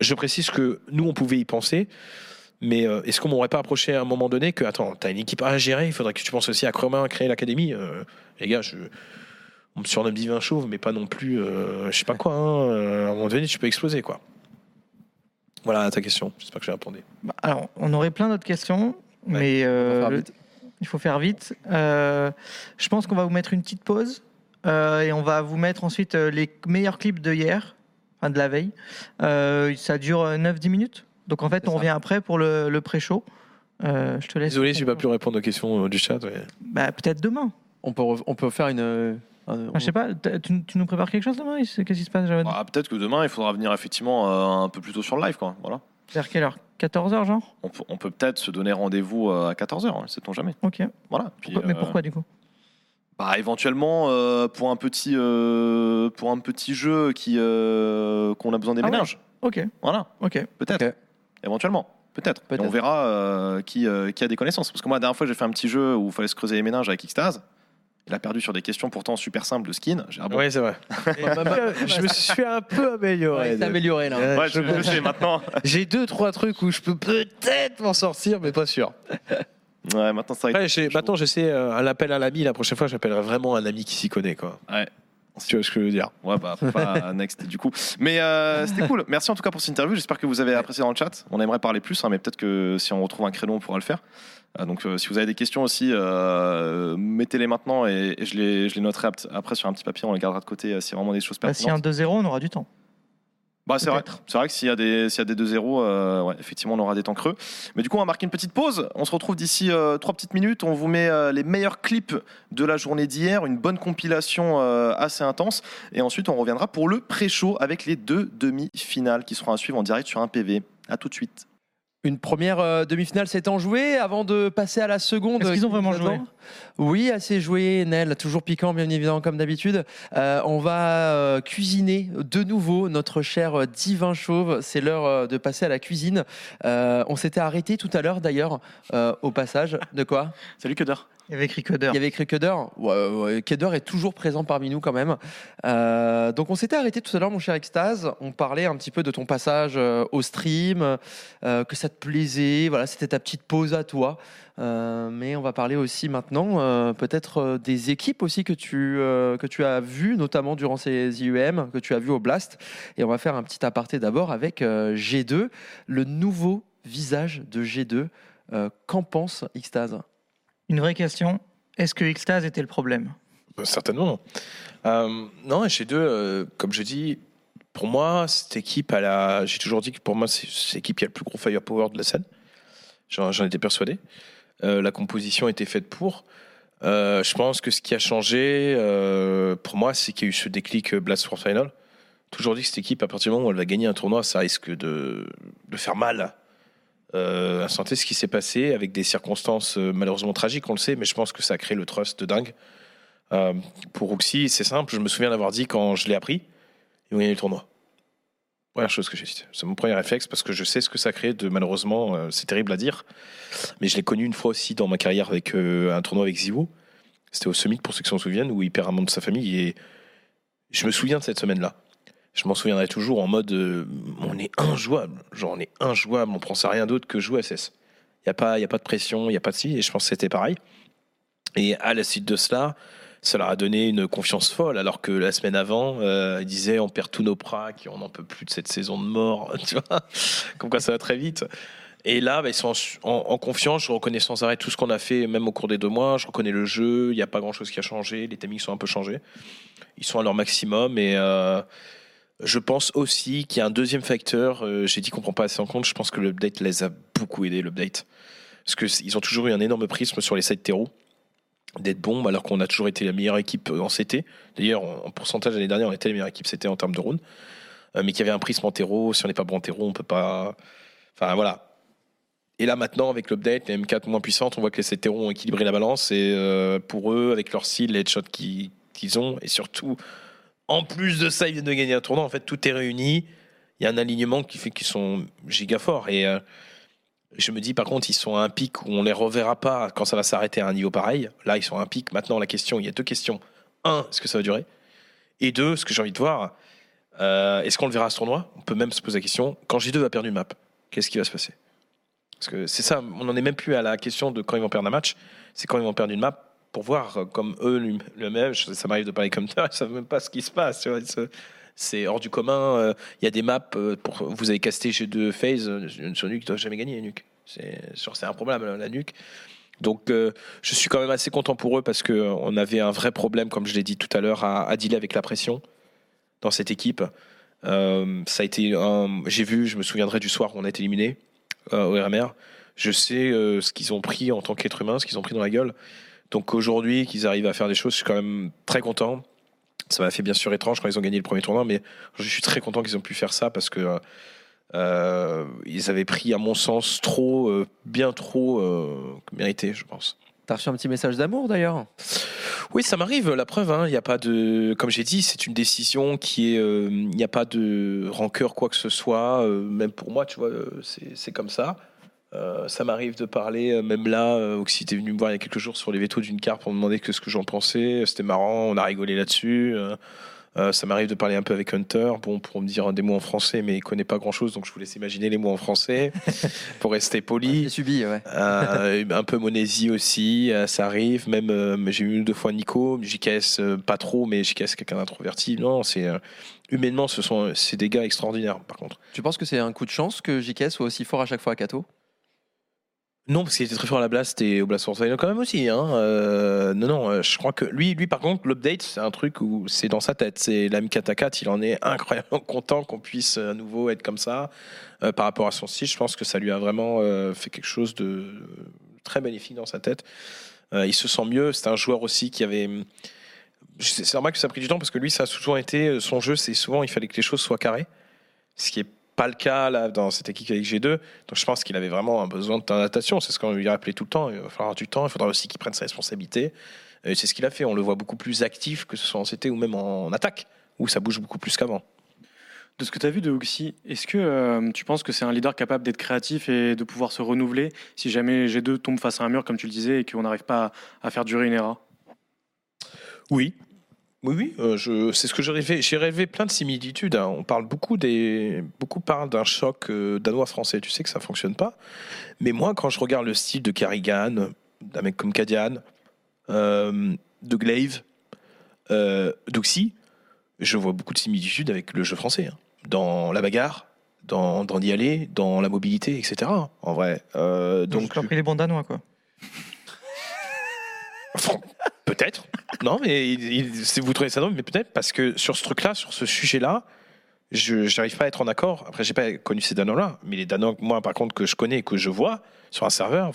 Je précise que nous, on pouvait y penser, mais euh, est-ce qu'on m'aurait pas approché à un moment donné que, attends, tu as une équipe à gérer, il faudrait que tu penses aussi à comment créer l'académie Euh, Les gars, je, on me surnomme divin chauve, mais pas non plus, euh, je sais pas quoi, hein, euh, à un moment donné, tu peux exploser, quoi. Voilà ta question, j'espère que j'ai répondu. Bah, Alors, on aurait plein d'autres questions, mais On va euh, faire le- vite. Il faut faire vite. Euh, je pense qu'on va vous mettre une petite pause euh, et on va vous mettre ensuite euh, les meilleurs clips de hier, enfin de la veille. Euh, ça dure euh, 9-10 minutes. Donc en fait, on ça. revient après pour le, le pré-show. Euh, je te laisse. Désolé, j'ai pas pu répondre aux questions du chat. ouais. Bah, Peut-être demain. On peut, on peut faire une. un- Enfin, je sais pas, tu, tu nous prépares quelque chose demain Qu'est-ce qui se passe Ah, Peut-être que demain, il faudra venir effectivement euh, un peu plus tôt sur le live. Quoi. Voilà. Vers quelle heure? 14h, genre? On peut, on peut peut-être se donner rendez-vous euh, à 14h, sait-on jamais. Ok. Voilà. Puis, Pourquoi- mais euh, pourquoi du coup? Bah, Éventuellement, euh, pour, un petit, euh, pour un petit jeu qui, euh, qu'on a besoin des Ah ouais. ménages. Ok, Voilà, ok. peut-être. Éventuellement. Peut-être. On verra euh, qui, euh, qui a des connaissances. Parce que moi, la dernière fois, j'ai fait un petit jeu où il fallait se creuser les ménages avec Xtase. Il a perdu sur des questions pourtant super simples de skin. Ah bon. Oui, c'est vrai. *laughs* je me suis un peu amélioré. Ouais, amélioré là. Ouais, je, je sais maintenant. *laughs* J'ai deux, trois trucs où je peux peut-être m'en sortir, mais pas sûr. Ouais, maintenant ça Après, maintenant, j'essaie euh, un appel à l'ami. La prochaine fois, j'appellerai vraiment un ami qui s'y connaît. Quoi. Ouais. Si tu vois ce que je veux dire. Ouais, bah, pas *laughs* next du coup. Mais euh, c'était cool. Merci en tout cas pour cette interview. J'espère que vous avez apprécié dans le chat. On aimerait parler plus, hein, mais peut-être que si on retrouve un créneau, on pourra le faire. Euh, donc, euh, si vous avez des questions aussi, euh, mettez-les maintenant et, et je, les, je les noterai ap- après sur un petit papier. On les gardera de côté euh, si vraiment des choses Bah, S'il y a un pertinentes. 2-0, on aura du temps. Bah, c'est vrai. C'est vrai que s'il y a des, s'il y a des 2-0, euh, ouais, effectivement, on aura des temps creux. Mais du coup, on va marquer une petite pause. On se retrouve d'ici euh, trois petites minutes. On vous met euh, les meilleurs clips de la journée d'hier, une bonne compilation euh, assez intense. Et ensuite, on reviendra pour le pré-show avec les deux demi-finales qui seront à suivre en direct sur un PV. À tout de suite. Une première euh, demi-finale s'étant jouée avant de passer à la seconde. Est-ce qu'ils ont vraiment joué Oui, assez joué, Nel, toujours piquant, bien évidemment, comme d'habitude. Euh, on va euh, cuisiner de nouveau notre cher euh, divin chauve. C'est l'heure euh, de passer à la cuisine. Euh, on s'était arrêté tout à l'heure, d'ailleurs, euh, au passage. De quoi? Salut Coder. Il y avait écrit Coder. Il y avait écrit Keder. Ouais, ouais, est toujours présent parmi nous quand même. Euh, donc on s'était arrêté tout à l'heure, mon cher Extase. On parlait un petit peu de ton passage euh, au stream, euh, que ça te plaisait. Voilà, c'était ta petite pause à toi. Mais on va parler aussi maintenant peut-être des équipes aussi que tu, que tu as vues, notamment durant ces IUM, que tu as vues au Blast. Et on va faire un petit aparté d'abord avec euh, G2, le nouveau visage de G2. Euh, Qu'en pense Xtase Une vraie question. Est-ce que Xtase était le problème? Euh, Certainement non. Euh, non, chez deux, euh, comme je dis, pour moi, cette équipe, j'ai toujours dit que pour moi, c'est cette équipe qui a le plus gros firepower de la scène. J'en étais persuadé. Euh, la composition était faite pour. Je pense que ce qui a changé, pour moi, c'est qu'il y a eu ce déclic Blast for Final. Toujours dit que cette équipe, à partir du moment où elle va gagner un tournoi, ça risque de, de faire mal. Euh, à santé, ce qui s'est passé avec des circonstances euh, malheureusement tragiques, on le sait, mais je pense que ça a créé le trust de dingue. Euh, pour Roxy, c'est simple, je me souviens d'avoir dit quand je l'ai appris, ils ont gagné le tournoi. Première chose que j'ai dit. C'est mon premier réflexe parce que je sais ce que ça crée de malheureusement, euh, c'est terrible à dire, mais je l'ai connu une fois aussi dans ma carrière avec un tournoi avec Zivo. C'était au Summit pour ceux qui s'en souviennent, où il perd un membre de sa famille et je me souviens de cette semaine-là. Je m'en souviendrai toujours en mode euh, on est injouable, genre on est injouable, on pense à rien d'autre que jouer SS. Il n'y a, pas- a pas de pression, il n'y a pas de si, et je pense que c'était pareil. Et à la suite de cela, ça leur a donné une confiance folle, alors que la semaine avant, euh, ils disaient on perd tous nos pracs, on n'en peut plus de cette saison de mort, *laughs* tu vois, comme quoi ça va très vite. Et là, bah, ils sont en confiance. Je reconnais sans arrêt tout ce qu'on a fait, même au cours des deux mois. Je reconnais le jeu. Il n'y a pas grand-chose qui a changé. Les timings sont un peu changés. Ils sont à leur maximum. Et euh, je pense aussi qu'il y a un deuxième facteur. euh, J'ai dit qu'on prend pas assez en compte. Je pense que l'update les a beaucoup aidés, l'update. Parce qu'ils ont toujours eu un énorme prisme sur les sites terreau d'être bombes, alors qu'on a toujours été la meilleure équipe en CT. D'ailleurs, en en pourcentage l'année dernière, on était la meilleure équipe CT en termes de round. Euh, mais qu'il y avait un prisme en terreau. Si on n'est pas bon en terreau, on peut pas. Enfin, voilà. Et là, maintenant, avec l'update, les M4 moins puissantes, on voit que les CT ont équilibré la balance. Et euh, pour eux, avec leur style, les headshots qu'ils ont, et surtout, en plus de ça, ils viennent de gagner un tournoi. En fait, tout est réuni. Il y a un alignement qui fait qu'ils sont giga forts. Et euh, je me dis, par contre, ils sont à un pic où on les reverra pas quand ça va s'arrêter à un niveau pareil. Là, ils sont à un pic. Maintenant, la question, il y a deux questions. Un, est-ce que ça va durer? Et deux, ce que j'ai envie de voir, euh, est-ce qu'on le verra à ce tournoi? On peut même se poser la question, quand J2 va perdre une map, qu'est-ce qui va se passer? Parce que c'est ça, on n'en est même plus à la question de quand ils vont perdre un match, c'est quand ils vont perdre une map pour voir euh, comme eux je- Ça m'arrive de parler comme ça, *laughs* ils savent même pas ce qui se passe. tu c'est- hors du commun. euh, Il y a des maps euh, vous avez casté G2 phase euh, sur Nuke, ils doivent jamais gagner Nuke. C'est un problème la Nuke. Donc, je suis quand même assez content pour eux parce que euh, on avait un vrai problème, comme je l'ai dit tout à l'heure, à, à dealer avec la pression dans cette équipe. Ça a été j'ai vu, je me souviendrai du soir où on a été éliminé au RMR. Je sais ce qu'ils ont pris en tant qu'être humain, ce qu'ils ont pris dans la gueule. Donc aujourd'hui, qu'ils arrivent à faire des choses, je suis quand même très content. Ça m'a fait bien sûr étrange quand ils ont gagné le premier tournoi, mais je suis très content qu'ils ont pu faire ça parce que euh, ils avaient pris, à mon sens, trop, euh, bien trop euh, mérité, je pense. T'as reçu un petit message d'amour d'ailleurs? Oui, ça m'arrive. La preuve, hein, il n'y a pas de, comme j'ai dit, c'est une décision qui est, euh, il n'y a pas de rancœur quoi que ce soit. euh, même pour moi, tu vois, c'est comme ça. Euh, ça m'arrive de parler, euh, même là, euh, Oxy était venu me voir il y a quelques jours sur les vétos d'une carte pour me demander que ce que j'en pensais. C'était marrant, on a rigolé là-dessus. Ça m'arrive de parler un peu avec Hunter, bon, pour me dire des mots en français, mais il connaît pas grand-chose, donc je vous laisse imaginer les mots en français *laughs* pour rester poli. J'ai subi, ouais. Un peu Monésie aussi, ça arrive. Même j'ai eu deux fois Nico, JKS pas trop, mais JKS quelqu'un d'introverti. Non, c'est humainement ce sont c'est des gars extraordinaires. Par contre, Tu penses que c'est un coup de chance que JK soit aussi fort à chaque fois à Kato? Non parce qu'il était très fort à la Blast et au Blast Force quand même aussi. Hein. Euh, non, non, euh, je crois que lui, lui par contre, l'update c'est un truc où c'est dans sa tête. C'est la M4 il en est incroyablement *laughs* content qu'on puisse euh, à nouveau être comme ça par rapport à son style. Je pense que ça lui a vraiment fait quelque chose de très bénéfique dans sa tête. Il se sent mieux. C'est un joueur aussi qui avait. C'est normal que ça a pris du temps parce que lui, ça a souvent été son jeu. C'est souvent il fallait que les choses soient carrées, ce qui est pas le cas là dans cette équipe avec G2. Donc je pense qu'il avait vraiment un besoin d'adaptation. C'est ce qu'on lui a rappelé tout le temps. Il va falloir du temps. Il faudra aussi qu'il prenne ses responsabilités. Et c'est ce qu'il a fait. On le voit beaucoup plus actif que ce soit en CT ou même en attaque où ça bouge beaucoup plus qu'avant. De ce que tu as vu de Oxy, est-ce que euh, tu penses que c'est un leader capable d'être créatif et de pouvoir se renouveler si jamais G2 tombe face à un mur, comme tu le disais, et qu'on n'arrive pas à, à faire durer une era? Oui. Oui, oui, euh, je, c'est ce que j'ai rêvé. J'ai rêvé plein de similitudes. hein. On parle beaucoup des, beaucoup parlent d'un choc euh, danois-français. Tu sais que ça fonctionne pas. Mais moi, quand je regarde le style de Carrigan, d'un mec comme Kadian, euh, de Glaive, d'Oxy, je vois beaucoup de similitudes avec le jeu français. hein. Dans la bagarre, dans, dans d'y aller, dans la mobilité, etc. En vrai. Donc, donc, tu as pris les bons danois, quoi. *laughs* *laughs* Peut-être. Non, mais vous trouvez ça drôle, mais peut-être parce que sur ce truc-là, sur ce sujet-là, je n'arrive pas à être en accord. Après, j'ai pas connu ces Danois-là, mais les Danois, moi, par contre, que je connais et que je vois sur un serveur,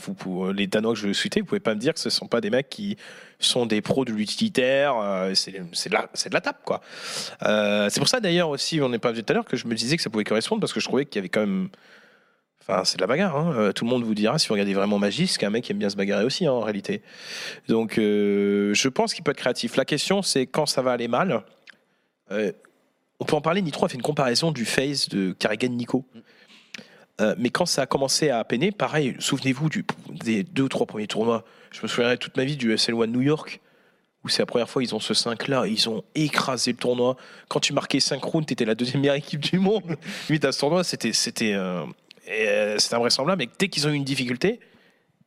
les Danois que je veux citer, vous pouvez pas me dire que ce sont pas des mecs qui sont des pros de l'utilitaire. euh, c'est de, la- de tape, quoi. Euh, c'est pour ça, d'ailleurs, aussi, on n'est pas vu tout à l'heure, que je me disais que ça pouvait correspondre parce que je trouvais qu'il y avait quand même. Enfin, c'est de la bagarre. hein. Euh, Tout le monde vous dira, si vous regardez vraiment Magis, qu'un mec aime bien se bagarrer aussi, hein, en réalité. Donc, euh, je pense qu'il peut être créatif. La question, c'est quand ça va aller mal. Euh, on peut en parler. Nitro a fait une comparaison du phase de Carrigan Nico. Mais quand ça a commencé à peiner, pareil, souvenez-vous des deux ou trois premiers tournois. Je me souviendrai toute ma vie du SL1 New York, où c'est la première fois ils ont ce 5-là. Ils ont écrasé le tournoi. Quand tu marquais 5 rounds, tu étais la deuxième meilleure équipe du monde. Limite à ce tournoi, c'était c'était et, euh, c'était invraisemblable. Mais dès qu'ils ont eu une difficulté,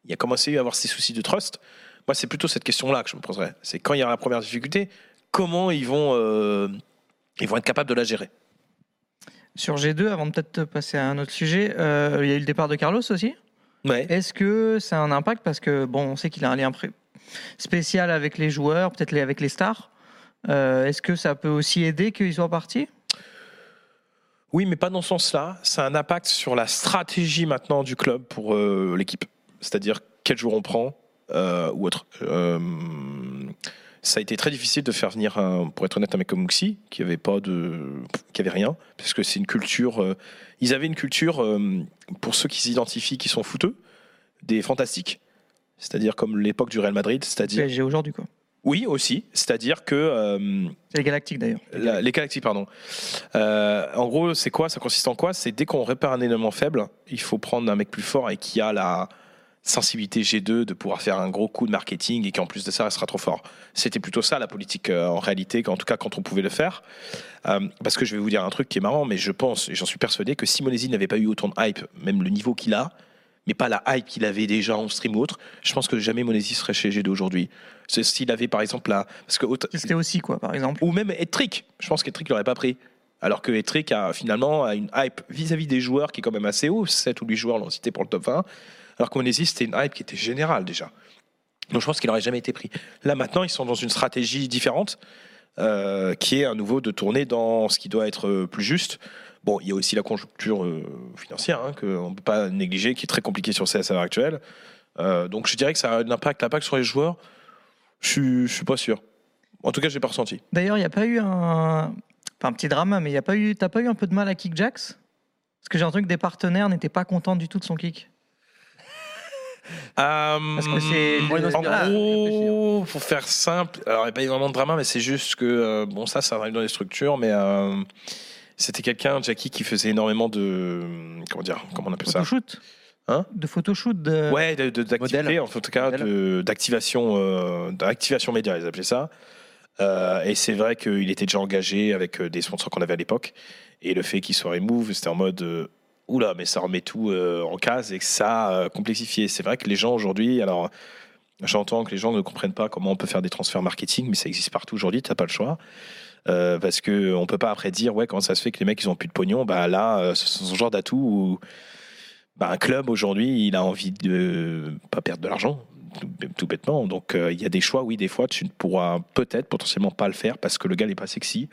il a commencé à y avoir ces soucis de trust. Moi, c'est plutôt cette question-là que je me poserais. C'est quand il y aura la première difficulté, comment ils vont, euh, ils vont être capables de la gérer? Sur G2, avant de peut-être passer à un autre sujet, euh, il y a eu le départ de Carlos aussi? Ouais. Est-ce que c'est un impact? Parce que bon, on sait qu'il a un lien spécial avec les joueurs, peut-être avec les stars. Euh, Est-ce que ça peut aussi aider qu'ils soient partis? Oui, mais pas dans ce sens-là. Ça a un impact sur la stratégie maintenant du club pour euh, l'équipe. C'est-à-dire quel jour on prend euh, ou autre. Euh, ça a été très difficile de faire venir, pour être honnête, un mec comme Muxi, qui avait pas de, qui avait rien, parce que c'est une culture. ils avaient une culture pour ceux qui s'identifient, qui sont fouteux, des fantastiques. C'est-à-dire comme l'époque du Real Madrid, c'est-à-dire aujourd'hui, quoi. Oui aussi, c'est-à-dire que euh, les Galactiques d'ailleurs. la- les Galactiques, pardon. Euh, en gros, c'est quoi? Ça consiste en quoi? C'est dès qu'on répare un élément faible, il faut prendre un mec plus fort et qui a la sensibilité G2 de pouvoir faire un gros coup de marketing et qui en plus de ça restera trop fort. C'était plutôt ça la politique euh, en réalité, en tout cas quand on pouvait le faire. Parce que je vais vous dire un truc qui est marrant, mais je pense et j'en suis persuadé que si Monesi n'avait pas eu autant de hype, même le niveau qu'il a, mais pas la hype qu'il avait déjà en stream ou autre, je pense que jamais Monesi serait chez G2 aujourd'hui. S'il avait par exemple la... Parce que autre- C'était aussi, quoi, par exemple. ou même Ettrick. Je pense qu'Ettrick l'aurait pas pris. Alors que Ettrick a finalement a une hype vis-à-vis des joueurs qui est quand même assez haut. 7 ou 8 joueurs l'ont cité pour le top 20. Alors que Monesi, c'était une hype qui était générale déjà. Donc je pense qu'il n'aurait jamais été pris. Là maintenant, ils sont dans une stratégie différente, euh, qui est à nouveau de tourner dans ce qui doit être euh, plus juste. Bon, il y a aussi la conjoncture euh, financière hein, qu'on ne peut pas négliger, qui est très compliquée sur CS à l'heure actuelle. Euh, donc je dirais que ça a un impact, l'impact sur les joueurs. Je suis, je suis pas sûr. En tout cas, je l'ai pas ressenti. D'ailleurs, il n'y a pas eu un. Un petit drama, mais il y a pas eu. T'as pas eu un peu de mal à Kick Jax Parce que j'ai entendu que des partenaires n'étaient pas contents du tout de son kick. Parce que c'est- en gros, pour faire simple, alors il n'y a pas eu vraiment de drama, mais c'est juste que euh, bon, ça, ça arrive dans les structures, mais euh, c'était quelqu'un, Jackie, qui faisait énormément de comment dire, comment on appelle ça? Photoshoot Hein? De photoshoot de... Ouais, de- de- d'activité, Modèle. en tout cas, d'activation, euh, d'activation média, ils appelaient ça. Euh, et c'est vrai qu'il était déjà engagé avec euh, des sponsors qu'on avait à l'époque. Et le fait qu'il soit remove, c'était en mode euh, oula, mais ça remet tout euh, en case et que ça a euh, complexifié. C'est vrai que les gens aujourd'hui, alors j'entends que les gens ne comprennent pas comment on peut faire des transferts marketing, mais ça existe partout aujourd'hui, tu n'as pas le choix. Euh, parce que on peut pas après dire ouais comment ça se fait que les mecs ils ont plus de pognon bah là euh, ce sont ce genre d'atout où bah, un club aujourd'hui il a envie de pas perdre de l'argent tout, tout bêtement. Donc euh, il y a des choix oui des fois tu ne pourras peut-être potentiellement pas le faire parce que le gars n'est pas sexy.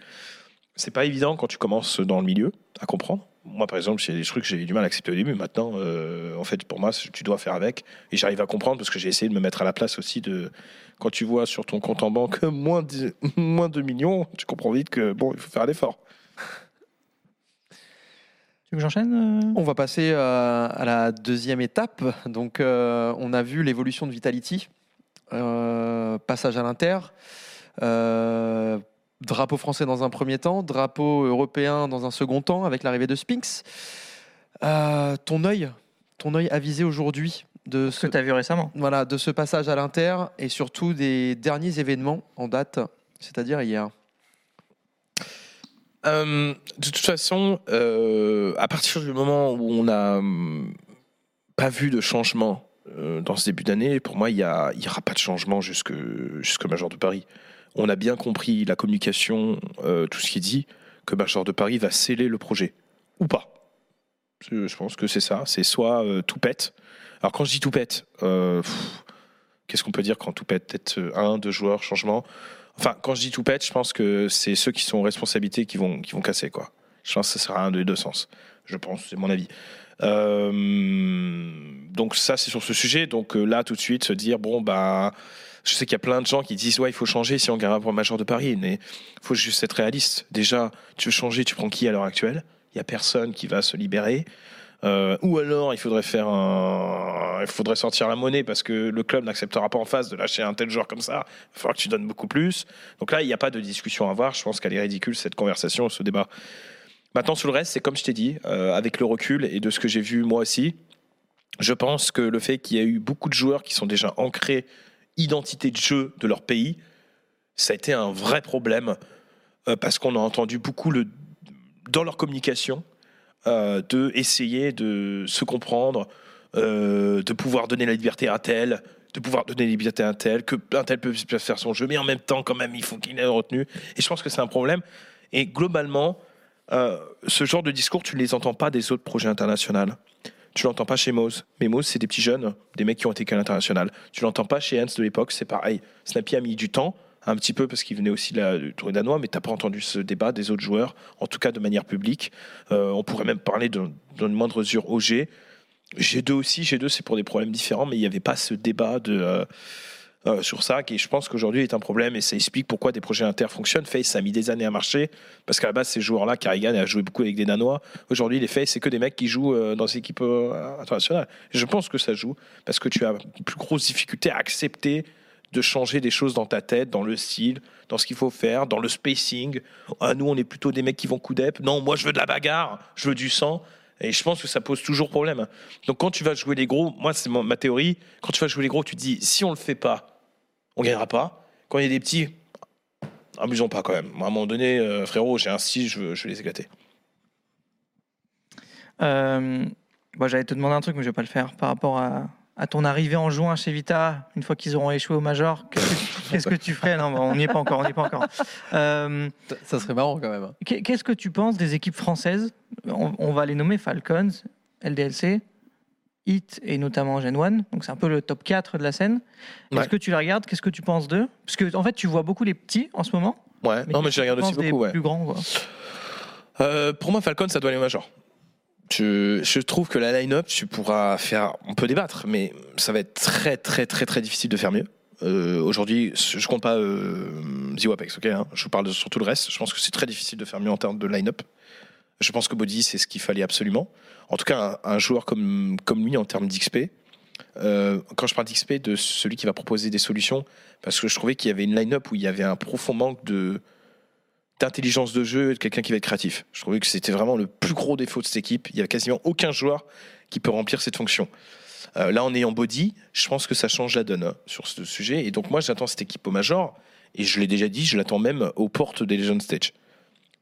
C'est pas évident quand tu commences dans le milieu à comprendre moi par exemple c'est des trucs que j'ai eu du mal à accepter au début. Maintenant euh, en fait pour moi tu dois faire avec. Et j'arrive à comprendre parce que j'ai essayé de me mettre à la place aussi de quand tu vois sur ton compte en banque *laughs* moins de, moins de millions tu comprends vite que bon il faut faire l'effort Tu veux que j'enchaîne euh? On va passer euh, à la deuxième étape. Donc, euh, on a vu l'évolution de Vitality, Euh, passage à l'Inter, euh, drapeau français dans un premier temps, drapeau européen dans un second temps, avec l'arrivée de Spinks. Euh, ton œil, ton œil avisé aujourd'hui de Ce ce, que tu as vu récemment. voilà, de ce passage à l'Inter et surtout des derniers événements en date, c'est-à-dire hier. Euh, de toute façon, euh, à partir du moment où on n'a hum, pas vu de changement euh, dans ce début d'année, pour moi, il n'y aura pas de changement jusque, jusque Major de Paris. On a bien compris la communication, euh, tout ce qui est dit, que Major de Paris va sceller le projet. Ou pas. Je pense que c'est ça. C'est soit euh, tout pète. Alors quand je dis tout pète, euh, qu'est-ce qu'on peut dire quand tout pète Peut-être un, deux joueurs, changement? Enfin, quand je dis tout pète, je pense que c'est ceux qui sont en responsabilité qui vont, qui vont casser, quoi. Je pense que ça sera un des deux sens. Je pense, c'est mon avis. Donc ça, c'est sur ce sujet. Donc là, tout de suite, se dire, bon, bah, je sais qu'il y a plein de gens qui disent, ouais, il faut changer si on gagne le Major de Paris. Mais il faut juste être réaliste. Déjà, tu veux changer, tu prends qui à l'heure actuelle? Il n'y a personne qui va se libérer. Euh, ou alors, il faudrait faire un, il faudrait sortir la monnaie parce que le club n'acceptera pas en face de lâcher un tel joueur comme ça. Il falloir que tu donnes beaucoup plus. Donc là, il n'y a pas de discussion à avoir. Je pense qu'elle est ridicule cette conversation, ce débat. Maintenant, sur le reste, c'est comme je t'ai dit, euh, avec le recul et de ce que j'ai vu moi aussi, je pense que le fait qu'il y a eu beaucoup de joueurs qui sont déjà ancrés identité de jeu de leur pays, ça a été un vrai problème euh, parce qu'on a entendu beaucoup le, dans leur communication euh, de essayer de se comprendre, euh, de pouvoir donner la liberté à tel, de pouvoir donner des libertés à un tel, que un tel peut faire son jeu, mais en même temps, quand même, il faut qu'il ait retenu. Et je pense que c'est un problème. Et globalement, euh, ce genre de discours, tu ne les entends pas des autres projets internationaux. Tu l'entends pas chez Mose. Mais Mose, c'est des petits jeunes, des mecs qui ont été qu'à l'international. Tu l'entends pas chez Hans de l'époque, c'est pareil. Snappy a mis du temps, un petit peu parce qu'il venait aussi du Tour danois, mais t'as pas entendu ce débat des autres joueurs, en tout cas de manière publique. Euh, on pourrait même parler dans une moindre mesure au G. G2 aussi, G2 c'est pour des problèmes différents, mais il n'y avait pas ce débat de, euh, euh, sur ça qui, je pense qu'aujourd'hui est un problème et ça explique pourquoi des projets inter fonctionnent. Face, a mis des années à marcher parce qu'à la base, ces joueurs-là, Carrigan a joué beaucoup avec des Danois. Aujourd'hui, les Face, c'est que des mecs qui jouent euh, dans des équipes internationales. Je pense que ça joue parce que tu as plus grosse difficulté à accepter de changer des choses dans ta tête, dans le style, dans ce qu'il faut faire, dans le spacing. Ah, nous, on est plutôt des mecs qui vont coup d'ép. Non, moi, je veux de la bagarre, je veux du sang. Et je pense que ça pose toujours problème. Donc quand tu vas jouer les gros, moi c'est ma théorie, quand tu vas jouer les gros, tu te dis si on le fait pas, on gagnera pas. Quand il y a des petits, amusons pas quand même. À un moment donné, euh, frérot, j'ai un style, je veux, je veux les éclater. Euh, bon, J'allais te demander un truc, mais je vais pas le faire. Par rapport à, à ton arrivée en juin chez Vita, une fois qu'ils auront échoué au Major, *laughs* qu'est-ce que, tu- qu'est-ce que tu ferais? Non, on n'y est pas encore. On n'y est pas encore. Euh, Ça- Ça serait marrant quand même. hein. Qu'est- Qu'est-ce que tu penses des équipes françaises? On, on va les nommer Falcons, LDLC, Hit et notamment Gen 1. Donc c'est un peu le top 4 de la scène. Est-ce que tu les regardes? Qu'est-ce que tu penses d'eux? Parce que en fait, tu vois beaucoup les petits en ce moment. Ouais, non, mais je les regarde aussi penses des beaucoup. Ouais. plus grands. quoi? Euh, pour moi, Falcon, ça doit aller au Major. Je, je trouve que la line-up, tu pourras faire. On peut débattre, mais ça va être très, très, très, très difficile de faire mieux. Euh, Aujourd'hui, je compte pas euh, Ziwapex, ok hein, Je parle de- sur tout le reste. Je pense que c'est très difficile de faire mieux en termes de line-up. Je pense que Body, c'est ce qu'il fallait absolument. En tout cas, un, joueur comme, lui en termes d'XP. euh, quand je parle d'XP, de celui qui va proposer des solutions, parce que je trouvais qu'il y avait une line-up où il y avait un profond manque d'intelligence de jeu et de quelqu'un qui va être créatif. Je trouvais que c'était vraiment le plus gros défaut de cette équipe. Il y a quasiment aucun joueur qui peut remplir cette fonction. Euh, là, en ayant Body, je pense que ça change la donne hein, sur ce sujet. Et donc, moi, j'attends cette équipe au Major. Et je l'ai déjà dit, je l'attends même aux portes des Legend Stage.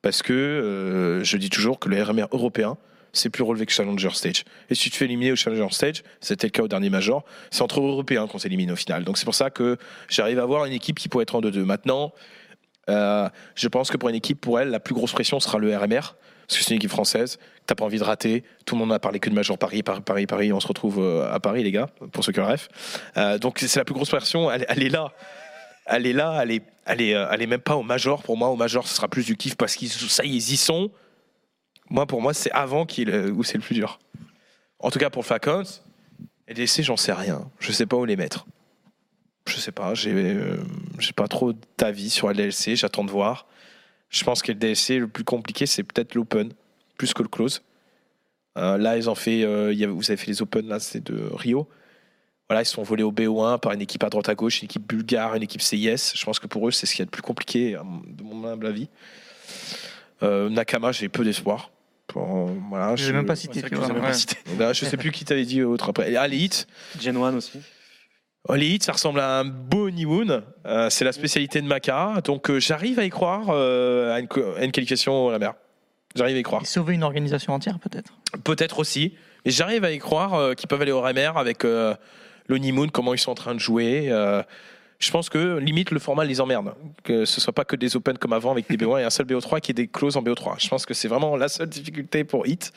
Parce que euh, je dis toujours que le RMR européen, c'est plus relevé que Challenger Stage. Et si tu te fais éliminer au Challenger Stage, c'était le cas au dernier Major, c'est entre Européens qu'on s'élimine au final. Donc c'est pour ça que j'arrive à avoir une équipe qui pourrait être en 2-2. Maintenant, euh, je pense que pour une équipe, pour elle, la plus grosse pression sera le RMR. Parce que c'est une équipe française, t'as pas envie de rater. Tout le monde n'a parlé que de Major Paris, Paris, Paris. On se retrouve euh, à Paris, les gars, pour ceux qui ref. Euh, donc c'est la plus grosse pression. Elle est là. Elle est là. Elle est, elle est, euh, elle est même pas au Major. Pour moi, au Major, ce sera plus du kiff parce qu'ils, ça y est, ils y sont. Moi, pour moi, c'est avant qu'il, euh, où c'est le plus dur. En tout cas, pour le Falcons, LDC, j'en sais rien. Je sais pas où les mettre. Je sais pas. J'ai, euh, j'ai pas trop d'avis sur LDLC. J'attends de voir. Je pense que le DLC, le plus compliqué, c'est peut-être l'open, plus que le close. Là, ils ont fait, vous avez fait les open, là, c'est de Rio. Voilà, ils sont volés au BO1 par une équipe à droite à gauche, une équipe bulgare, une équipe CIS. Je pense que pour eux, c'est ce qu'il y a de plus compliqué, à mon- de mon humble avis. Euh, Nakama, j'ai peu d'espoir. Voilà, Je l'ai même pas cité. même ouais. pas. Là, je sais plus qui t'avait dit autre après. Ah, les hits. Gen 1 aussi. Oh, les hits, ça ressemble à un beau honeymoon. Euh, c'est la spécialité de Maka. Donc, euh, j'arrive à y croire euh, à, une, co- à une qualification à la mer. J'arrive à y croire. Et sauver une organisation entière, peut-être. Peut-être aussi. Mais j'arrive à y croire euh, qu'ils peuvent aller au RMR avec euh, l'Honeymoon, comment ils sont en train de jouer. euh, je pense que limite le format les emmerde. Que ce soit pas que des open comme avant avec des BO1 et un seul BO3 qui est des clauses en BO3. Je pense que c'est vraiment la seule difficulté pour Hit.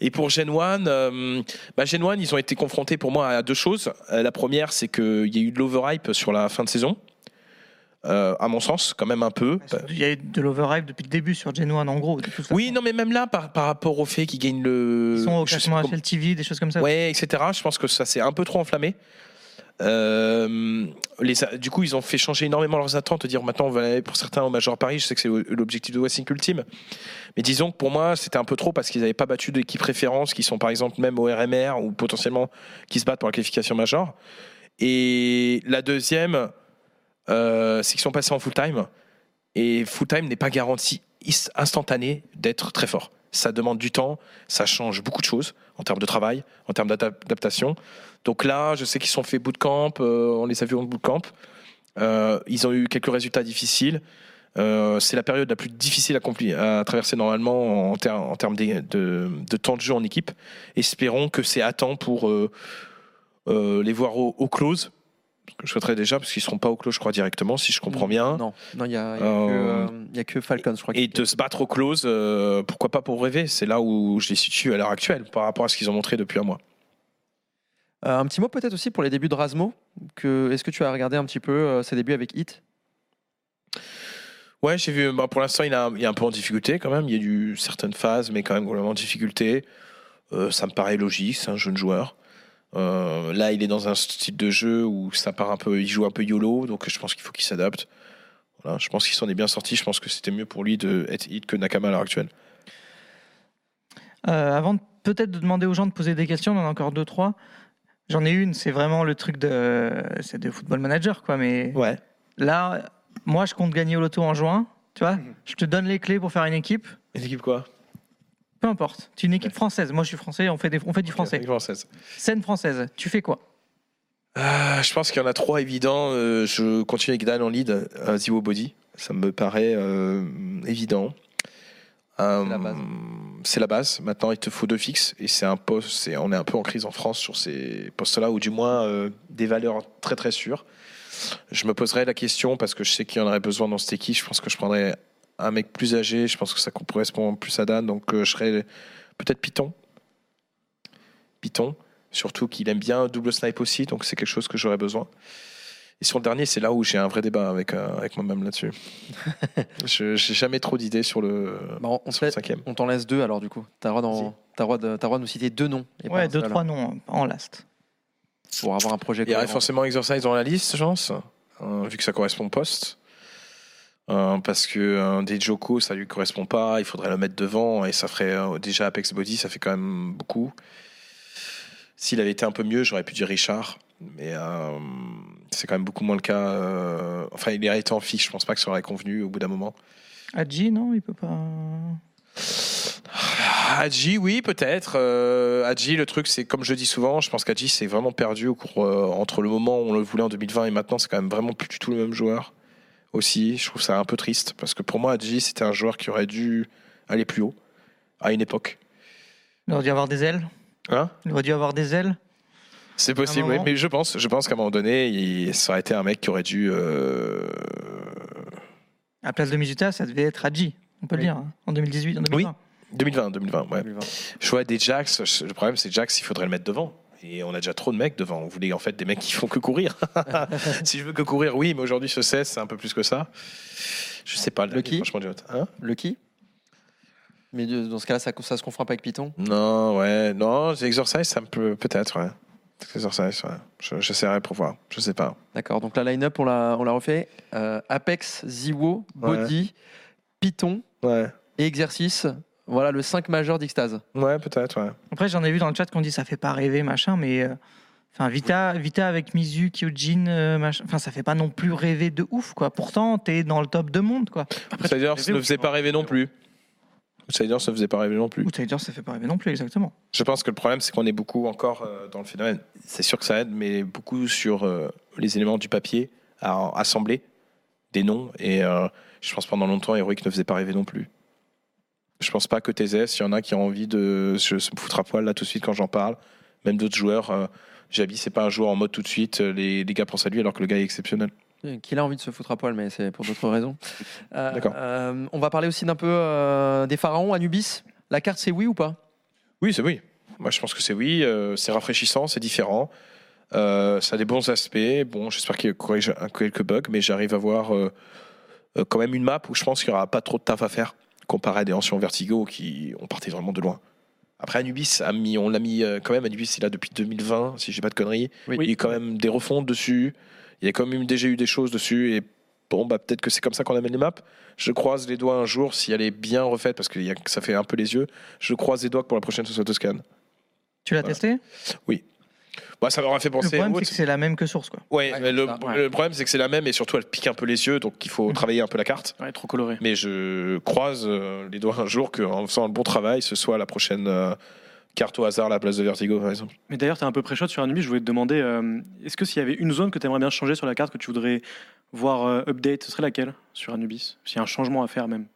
Et pour Gen 1, euh, bah Gen 1, ils ont été confrontés pour moi à deux choses. Euh, la première, c'est qu'il y a eu de l'overhype sur la fin de saison. Euh, à mon sens, quand même un peu. Il y a eu de l'overhype depuis le début sur Gen 1, en gros. de toute façon. Oui, non, mais même là, par, par rapport au fait qu'ils gagnent le. Ils sont au classement HLTV, des choses comme ça. Ouais, etc. Je pense que ça s'est un peu trop enflammé. Euh, les, du coup, ils ont fait changer énormément leurs attentes, de dire maintenant on va aller pour certains au Major Paris. Je sais que c'est l'objectif de Wessing Ultime, mais disons que pour moi c'était un peu trop parce qu'ils n'avaient pas battu d'équipe référence qui sont par exemple même au RMR ou potentiellement qui se battent pour la qualification Major. Et la deuxième, euh, c'est qu'ils sont passés en full time et full time n'est pas garanti instantané d'être très fort. Ça demande du temps, ça change beaucoup de choses en termes de travail, en termes d'adap- d'adaptation. Donc là, je sais qu'ils sont fait bootcamp, euh, on les a vus en bootcamp. Euh, ils ont eu quelques résultats difficiles. Euh, c'est la période la plus difficile à, traverser normalement en, ter- en termes de, temps de jeu en équipe. Espérons que c'est à temps pour, euh, les voir au, au close, que je souhaiterais déjà, parce qu'ils seront pas au close, je crois, directement, si je comprends bien. Non, non, il y a, y a Euh, que, euh, a que Falcons, je crois. Et de se battre au close, euh, pourquoi pas pour rêver? C'est là où je les situe à l'heure actuelle, par rapport à ce qu'ils ont montré depuis un mois. Euh, un petit mot peut-être aussi pour les débuts de Rasmo. Est-ce que tu as regardé un petit peu ses débuts avec Hit Ouais, j'ai vu. bah, pour l'instant, il, est un peu en difficulté quand même. Il y a eu certaines phases, mais quand même globalement en difficulté. Ça me paraît logique. C'est un jeune joueur. Euh, là, il est dans un style de jeu où ça part un peu. Il joue un peu YOLO, donc je pense qu'il faut qu'il s'adapte. Voilà, je pense qu'il s'en est bien sorti. Je pense que c'était mieux pour lui d'être hit que Nakama à l'heure actuelle. Euh, avant peut-être de demander aux gens de poser des questions, on en a encore deux, trois. J'en ai une, c'est vraiment le truc de, c'est de football manager, quoi. Mais Ouais. là, moi, je compte gagner au loto en juin. Tu vois, je te donne les clés pour faire une équipe. Une équipe quoi? Peu importe. Tu es une équipe française. Moi, je suis français. On fait, des, on fait du français. Française. Scène française. Tu fais quoi? Ah, je pense qu'il y en a trois évidents. Euh, je continue avec Dan en lead, euh, Zero Body. Ça me paraît euh, évident. Euh, C'est la base. C'est la base. Maintenant, il te faut deux fixes. Et c'est un poste. On est un peu en crise en France sur ces postes-là, ou du moins euh, des valeurs très très sûres. Je me poserai la question parce que je sais qu'il y en aurait besoin dans cette équipe. Je pense que je prendrais un mec plus âgé. Je pense que ça correspond plus à Dan. Donc, euh, je serais peut-être Python. Python. Surtout qu'il aime bien double snipe aussi, donc c'est quelque chose que j'aurais besoin. Et sur le dernier, c'est là où j'ai un vrai débat avec, euh, avec moi-même là-dessus. *laughs* je j'ai jamais trop d'idées sur le, Bah, on, on sur te le laisse- cinquième. on t'en laisse deux alors du coup. T'as le droit, de, droit de nous citer deux noms. et Ouais, deux, seul, trois noms hein, en last. Pour avoir un projet Il y aurait forcément Exercise dans la liste, je pense, euh, vu que ça correspond au poste. Euh, parce que euh, des Joko, ça lui correspond pas, il faudrait le mettre devant, et ça ferait euh, déjà Apex Body, ça fait quand même beaucoup. S'il avait été un peu mieux, j'aurais pu dire Richard, mais euh, c'est quand même beaucoup moins le cas. enfin, il aurait été en fiche, je pense pas que ça aurait convenu au bout d'un moment. Adji, non, il peut pas. Adji, oui, peut-être. Euh, Adji, le truc, c'est comme je dis souvent, je pense qu'Adji s'est vraiment perdu au cours, euh, entre le moment où on le voulait en 2020 et maintenant, c'est quand même vraiment plus du tout le même joueur. Aussi, je trouve ça un peu triste parce que pour moi, Adji, c'était un joueur qui aurait dû aller plus haut à une époque. Il aurait dû avoir des ailes. Hein? Il aurait dû avoir des ailes. c'est possible, oui, moment. mais je pense, je pense qu'à un moment donné, il, ça aurait été un mec qui aurait dû. euh, À la place de Mizuta, ça devait être Adji. On peut Oui. le dire. hein, En 2018, en 2020. 2020, 2020, ouais. 2020. Je vois des Jax. Le problème, c'est que Jax, il faudrait le mettre devant. Et on a déjà trop de mecs devant. On voulait en fait des mecs qui font que courir. *laughs* si je veux que courir, oui, mais aujourd'hui, ce 16, c'est un peu plus que ça. Je sais pas. Le qui Franchement. Hein Le qui Mais dans ce cas-là, ça, ça se confronte pas avec Python non, ouais. Non, Exercise, ça me peut peut-être, ouais. Exercise, ouais. Je- J'essaierai pour voir. Je sais pas. D'accord, donc la line-up, on l'a, on l'a refait. Euh, Apex, Ziwo, Body, Python Ouais. et Exercice. Voilà le 5 majeur d'Ixtase. Ouais, peut-être, ouais. Après, j'en ai vu dans le chat qu'on dit ça fait pas rêver, machin, mais. euh, Enfin, Vita, Vita avec Mizu, Kyojin, euh, machin. Enfin, ça fait pas non plus rêver de ouf, quoi. Pourtant, t'es dans le top de monde, quoi. Outsiders ne faisait pas rêver non plus. Outsiders ne faisait pas rêver non plus. Outsider, ça fait pas rêver non plus, exactement. Je pense que le problème, c'est qu'on est beaucoup encore euh, dans le phénomène. C'est sûr que ça aide, mais beaucoup sur euh, les éléments du papier à assembler des noms. Et euh, je pense pendant longtemps, Heroic ne faisait pas rêver non plus. Je pense pas que TZS, il y en a qui ont envie de se foutre à poil là tout de suite quand j'en parle. Même d'autres joueurs. Euh, Jabi, c'est pas un joueur en mode tout de suite. euh, Les, les gars pensent à lui alors que le gars est exceptionnel. Euh, Qu'il a envie de se foutre à poil, mais c'est pour d'autres raisons. *laughs* Euh, D'accord. euh, on va parler aussi d'un peu euh, des pharaons, Anubis. La carte, c'est oui ou pas? Oui, c'est oui. Moi, je pense que c'est oui. c'est rafraîchissant, c'est différent. Ça a des bons aspects. Bon, j'espère qu'il corrige quelques bugs, mais j'arrive à voir quand même une map où je pense qu'il n'y aura pas trop de taf à faire comparé à des anciens Vertigo qui ont parti vraiment de loin. Après, Anubis, a mis, on l'a mis euh, quand même. Anubis, il a depuis 2020, si j'ai pas de conneries. Oui. Il y a quand même des refontes dessus. Il y a quand même déjà eu des choses dessus. Et bon, bah, peut-être que c'est comme ça qu'on amène les maps. Je croise les doigts un jour si elle est bien refaite, parce que ça fait un peu les yeux. Je croise les doigts que pour la prochaine, ce soit Toscan. Tu l'as Voilà. testé Bah, ça m'aura fait Le penser à problème, c'est que c'est la même que source, quoi. Ouais, Ouais, mais le, ouais. le problème c'est que c'est la même et surtout elle pique un peu les yeux, donc il faut Mhm. travailler un peu la carte. Ouais, trop coloré. Mais je croise euh, les doigts un jour qu'en faisant un bon travail, ce soit la prochaine euh, carte au hasard à la place de Vertigo, par exemple. Mais d'ailleurs, tu es un peu pré-shot sur Anubis. Je voulais te demander euh, est-ce que s'il y avait une zone que tu aimerais bien changer sur la carte, que tu voudrais voir euh, update, ce serait laquelle sur Anubis? S'il y a un changement à faire, même.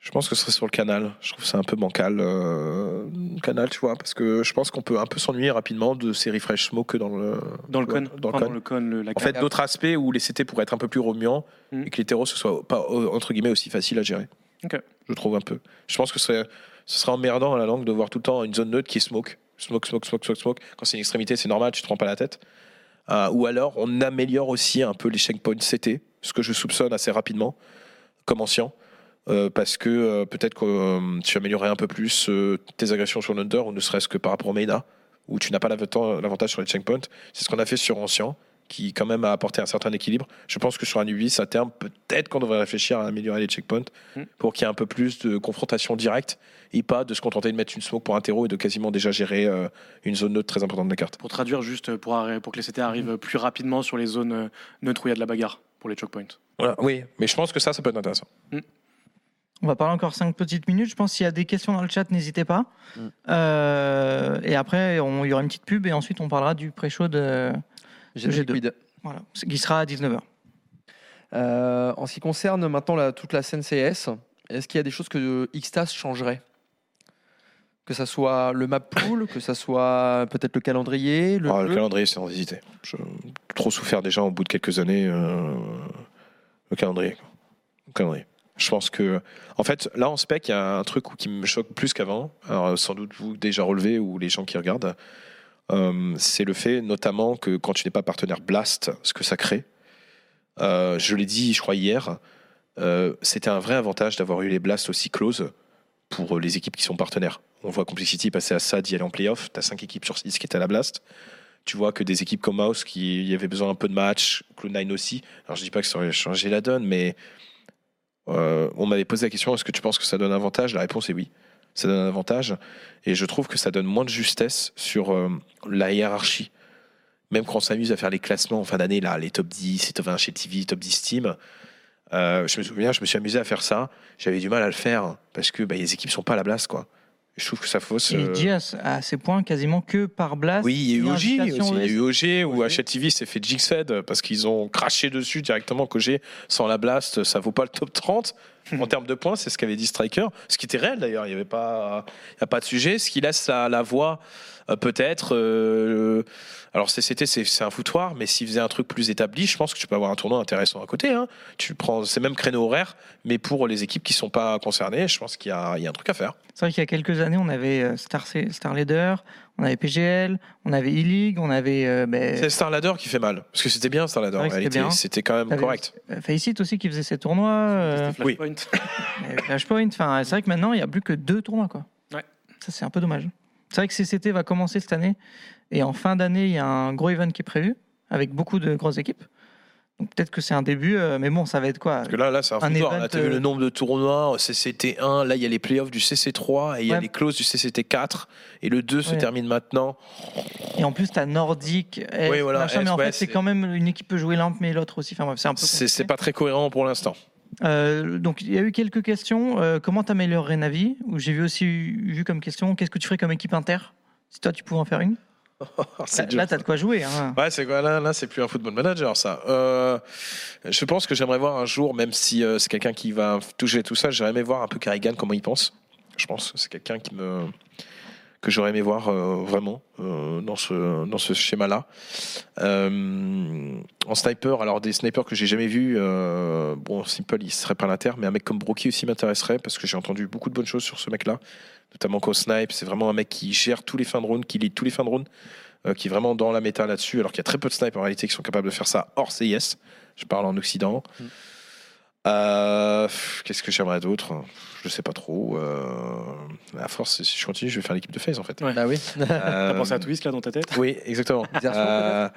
Je pense que ce serait sur le canal. Je trouve que c'est un peu bancal, euh, canal, tu vois, parce que je pense qu'on peut un peu s'ennuyer rapidement de ces refresh smoke dans le Dans le con. Dans le Enfin, con. le con, le- la En fait, d'autres aspects où les CT pourraient être un peu plus remuants Mm. et que les terreaux ce soit pas euh, entre guillemets aussi facile à gérer. Ok. Je trouve un peu. Je pense que ce serait, ce serait emmerdant à la langue de voir tout le temps une zone neutre qui est smoke, smoke, smoke, smoke, smoke, smoke. Quand c'est une extrémité, c'est normal, tu te prends pas la tête. Euh, ou alors, on améliore aussi un peu les checkpoints CT, ce que je soupçonne assez rapidement, comme ancien. Euh, parce que euh, peut-être que euh, tu améliorerais un peu plus euh, tes agressions sur l'Under, ou ne serait-ce que par rapport au Maida, où tu n'as pas l'avant- l'avantage sur les checkpoints. C'est ce qu'on a fait sur Ancien, qui quand même a apporté un certain équilibre. Je pense que sur un Ubis, à terme, peut-être qu'on devrait réfléchir à améliorer les checkpoints Mm. pour qu'il y ait un peu plus de confrontation directe et pas de se contenter de mettre une smoke pour un terreau et de quasiment déjà gérer une zone neutre très importante de la carte. Pour traduire, juste pour, que les CT arrivent plus rapidement sur les zones neutres où il y a de la bagarre pour les choke points. Voilà. Oui, mais je pense que ça, ça peut être intéressant. On va parler encore 5 petites minutes. Je pense qu'il y a des questions dans le chat, n'hésitez pas. Mm. Euh, et après, il y aura une petite pub et ensuite on parlera du pré-show de, J'ai J'ai deux. liquide. voilà, qui sera à 19h. Euh, en ce qui concerne maintenant la- toute la scène CS, est-ce qu'il y a des choses que Xtas changerait? Que ça soit le map pool, que ça soit peut-être le calendrier, le, Ah, le calendrier, c'est sans hésiter. Je- trop souffert déjà au bout de quelques années. euh, le calendrier. Le calendrier. Je pense que, en fait, là en spec, il y a un truc qui me choque plus qu'avant. Sans doute vous déjà relevé ou les gens qui regardent, Euh, c'est le fait, notamment, que quand tu n'es pas partenaire Blast, ce que ça crée. Euh, je l'ai dit, je crois hier, euh, c'était un vrai avantage d'avoir eu les Blasts aussi close pour les équipes qui sont partenaires. On voit Complexity passer à ça d'y aller en playoff. Tu as 5 équipes sur 6 qui étaient à la Blast. Tu vois que des équipes comme Mouse qui y avait besoin un peu de match, Cloud9 aussi. Alors je dis pas que ça aurait changé la donne, mais euh, on m'avait posé la question est-ce que tu penses que ça donne un avantage? La réponse est oui. Ça donne un avantage. Et je trouve que ça donne moins de justesse sur euh, la hiérarchie. Même quand on s'amuse à faire les classements en fin d'année, là, les top 10, les top 20 chez TV, top 10 Steam, euh, je me souviens, je me suis amusé à faire ça. J'avais du mal à le faire parce que bah, les équipes sont pas à la place. Quoi. Je trouve que ça fausse. Euh, Diaz a ses points quasiment que par blast. oui, il y a eu OG aussi. Il y a eu OG où. HLTV s'est fait Jixed parce qu'ils ont craché dessus directement qu'OG sans la blast, ça vaut pas le top 30 en termes de points. C'est ce qu'avait dit Striker. Ce qui était réel d'ailleurs. Il n'y avait pas, il y a pas de sujet. Ce qui laisse la, la voie peut-être. euh, alors CCT c'est un foutoir, mais s'il faisait un truc plus établi, je pense que tu peux avoir un tournoi intéressant à côté. hein. Tu prends ces mêmes créneaux horaires, mais pour les équipes qui sont pas concernées, je pense qu'il y a, il y a un truc à faire. C'est vrai qu'il y a quelques années, on avait euh, Star, Star Leader, on avait PGL, on avait E-League, on avait euh, ben, C'est Starladder qui fait mal, parce que c'était bien Starladder. En c'était réalité, bien. c'était quand même correct. euh, Faceit aussi qui faisait ses tournois. euh, Oui. Flashpoint. *laughs* et Flashpoint. Enfin, c'est vrai que maintenant, il n'y a plus que deux tournois. Quoi. Ouais. Ça, c'est un peu dommage. C'est vrai que CCT va commencer cette année. Et en fin d'année, il y a un gros event qui est prévu, avec beaucoup de grosses équipes. Donc peut-être que c'est un début, euh, mais bon, ça va être quoi? Parce que là, là c'est un, Un event, Là, t'as vu le nombre de tournois, CCT1, là, il y a les playoffs du CC3 et il y a les clauses du CCT4 et le 2 se termine maintenant. Et en plus, tu as Nordique, Oui, voilà, mais en fait, c'est quand même une équipe peut jouer l'un, mais l'autre aussi. Enfin bref, c'est un peu C'est compliqué. c'est pas très cohérent pour l'instant. Euh, donc il y a eu quelques questions. Euh, comment t'améliorerais Navi? J'ai vu aussi vu comme question qu'est-ce que tu ferais comme équipe inter? Si toi tu pouvais en faire une? *laughs* C'est Là, là t'as de quoi jouer. Hein. Ouais, c'est quoi? Là, là c'est plus un football manager ça. Euh, je pense que j'aimerais voir un jour, même si euh, c'est quelqu'un qui va toucher tout ça, j'aimerais voir un peu Carrigan comment il pense. Je pense c'est quelqu'un qui me que j'aurais aimé voir euh, vraiment euh, dans ce dans ce schéma-là. Euh, en sniper, alors des snipers que j'ai jamais vus, bon Simple il serait pas l'inter, mais un mec comme Brookie aussi m'intéresserait parce que j'ai entendu beaucoup de bonnes choses sur ce mec-là, notamment qu'au snipe, c'est vraiment un mec qui gère tous les fins de round, qui lit tous les fins de round qui est vraiment dans la méta là-dessus, alors qu'il y a très peu de snipers en réalité qui sont capables de faire ça hors CIS. Je parle en Occident. Mm. Euh, Qu'est-ce que j'aimerais d'autre? Je sais pas trop. Euh, à force, si je continue, je vais faire l'équipe de FaZe en fait. Ouais. Bah oui. T'as Euh, pensé à Twist là dans ta tête? Oui, exactement. *laughs* Zertion, Euh,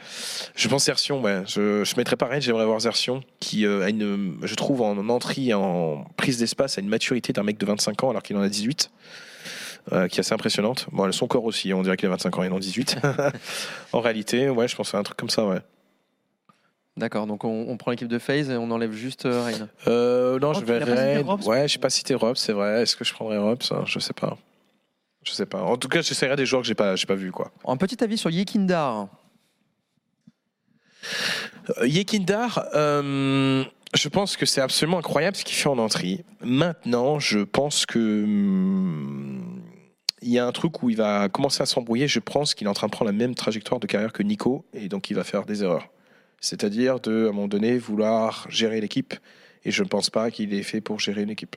je pense Zertion, ouais. Je, je mettrais pareil, j'aimerais voir Zertion, qui euh, a une, je trouve, en entrée, en prise d'espace, a une maturité d'un mec de 25 ans alors qu'il en a 18. euh, qui est assez impressionnante. Bon, son corps aussi, on dirait qu'il a 25 ans, il en a 18. *laughs* en réalité, ouais, je pense à un truc comme ça, ouais. D'accord, donc on, on prend l'équipe de FaZe et on enlève juste euh, Rain. Euh, non, Oh, je cité Robs Ouais, j'ai pas cité Robs, c'est vrai. Est-ce que je prendrais Robs Je sais pas. Je sais pas. En tout cas, j'essaierai des joueurs que j'ai pas, j'ai pas vu quoi. Un petit avis sur Yekindar. Euh, Yekindar, euh, Je pense que c'est absolument incroyable ce qu'il fait en entrée. Maintenant, je pense que hum, il y a un truc où il va commencer à s'embrouiller. Je pense qu'il est en train de prendre la même trajectoire de carrière que Nico et donc il va faire des erreurs. C'est-à-dire de, à un moment donné, vouloir gérer l'équipe. Et je ne pense pas qu'il est fait pour gérer une équipe.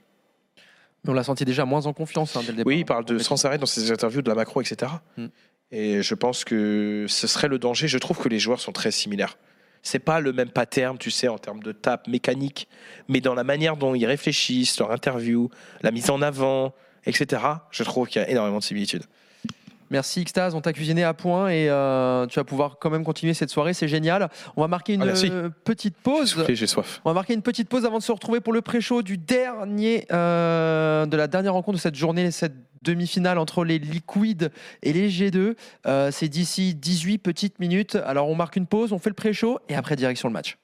Mais on l'a senti déjà moins en confiance hein, dès le départ. Oui, il parle de sans arrêt dans ses interviews de la macro, etc. Mm. Et je pense que ce serait le danger. Je trouve que les joueurs sont très similaires. C'est pas le même pattern, tu sais, en termes de tape mécanique, mais dans la manière dont ils réfléchissent, leur interview, la mise en avant, etc. Je trouve qu'il y a énormément de similitudes. Merci Xtase, on t'a cuisiné à point et euh, tu vas pouvoir quand même continuer cette soirée, c'est génial. On va marquer une Ah, euh, petite pause. J'ai soif. On va marquer une petite pause avant de se retrouver pour le pré-show du dernier, euh, de la dernière rencontre de cette journée, cette demi-finale entre les Liquids et les G2. Euh, c'est d'ici 18 petites minutes. Alors on marque une pause, on fait le pré-show et après direction le match.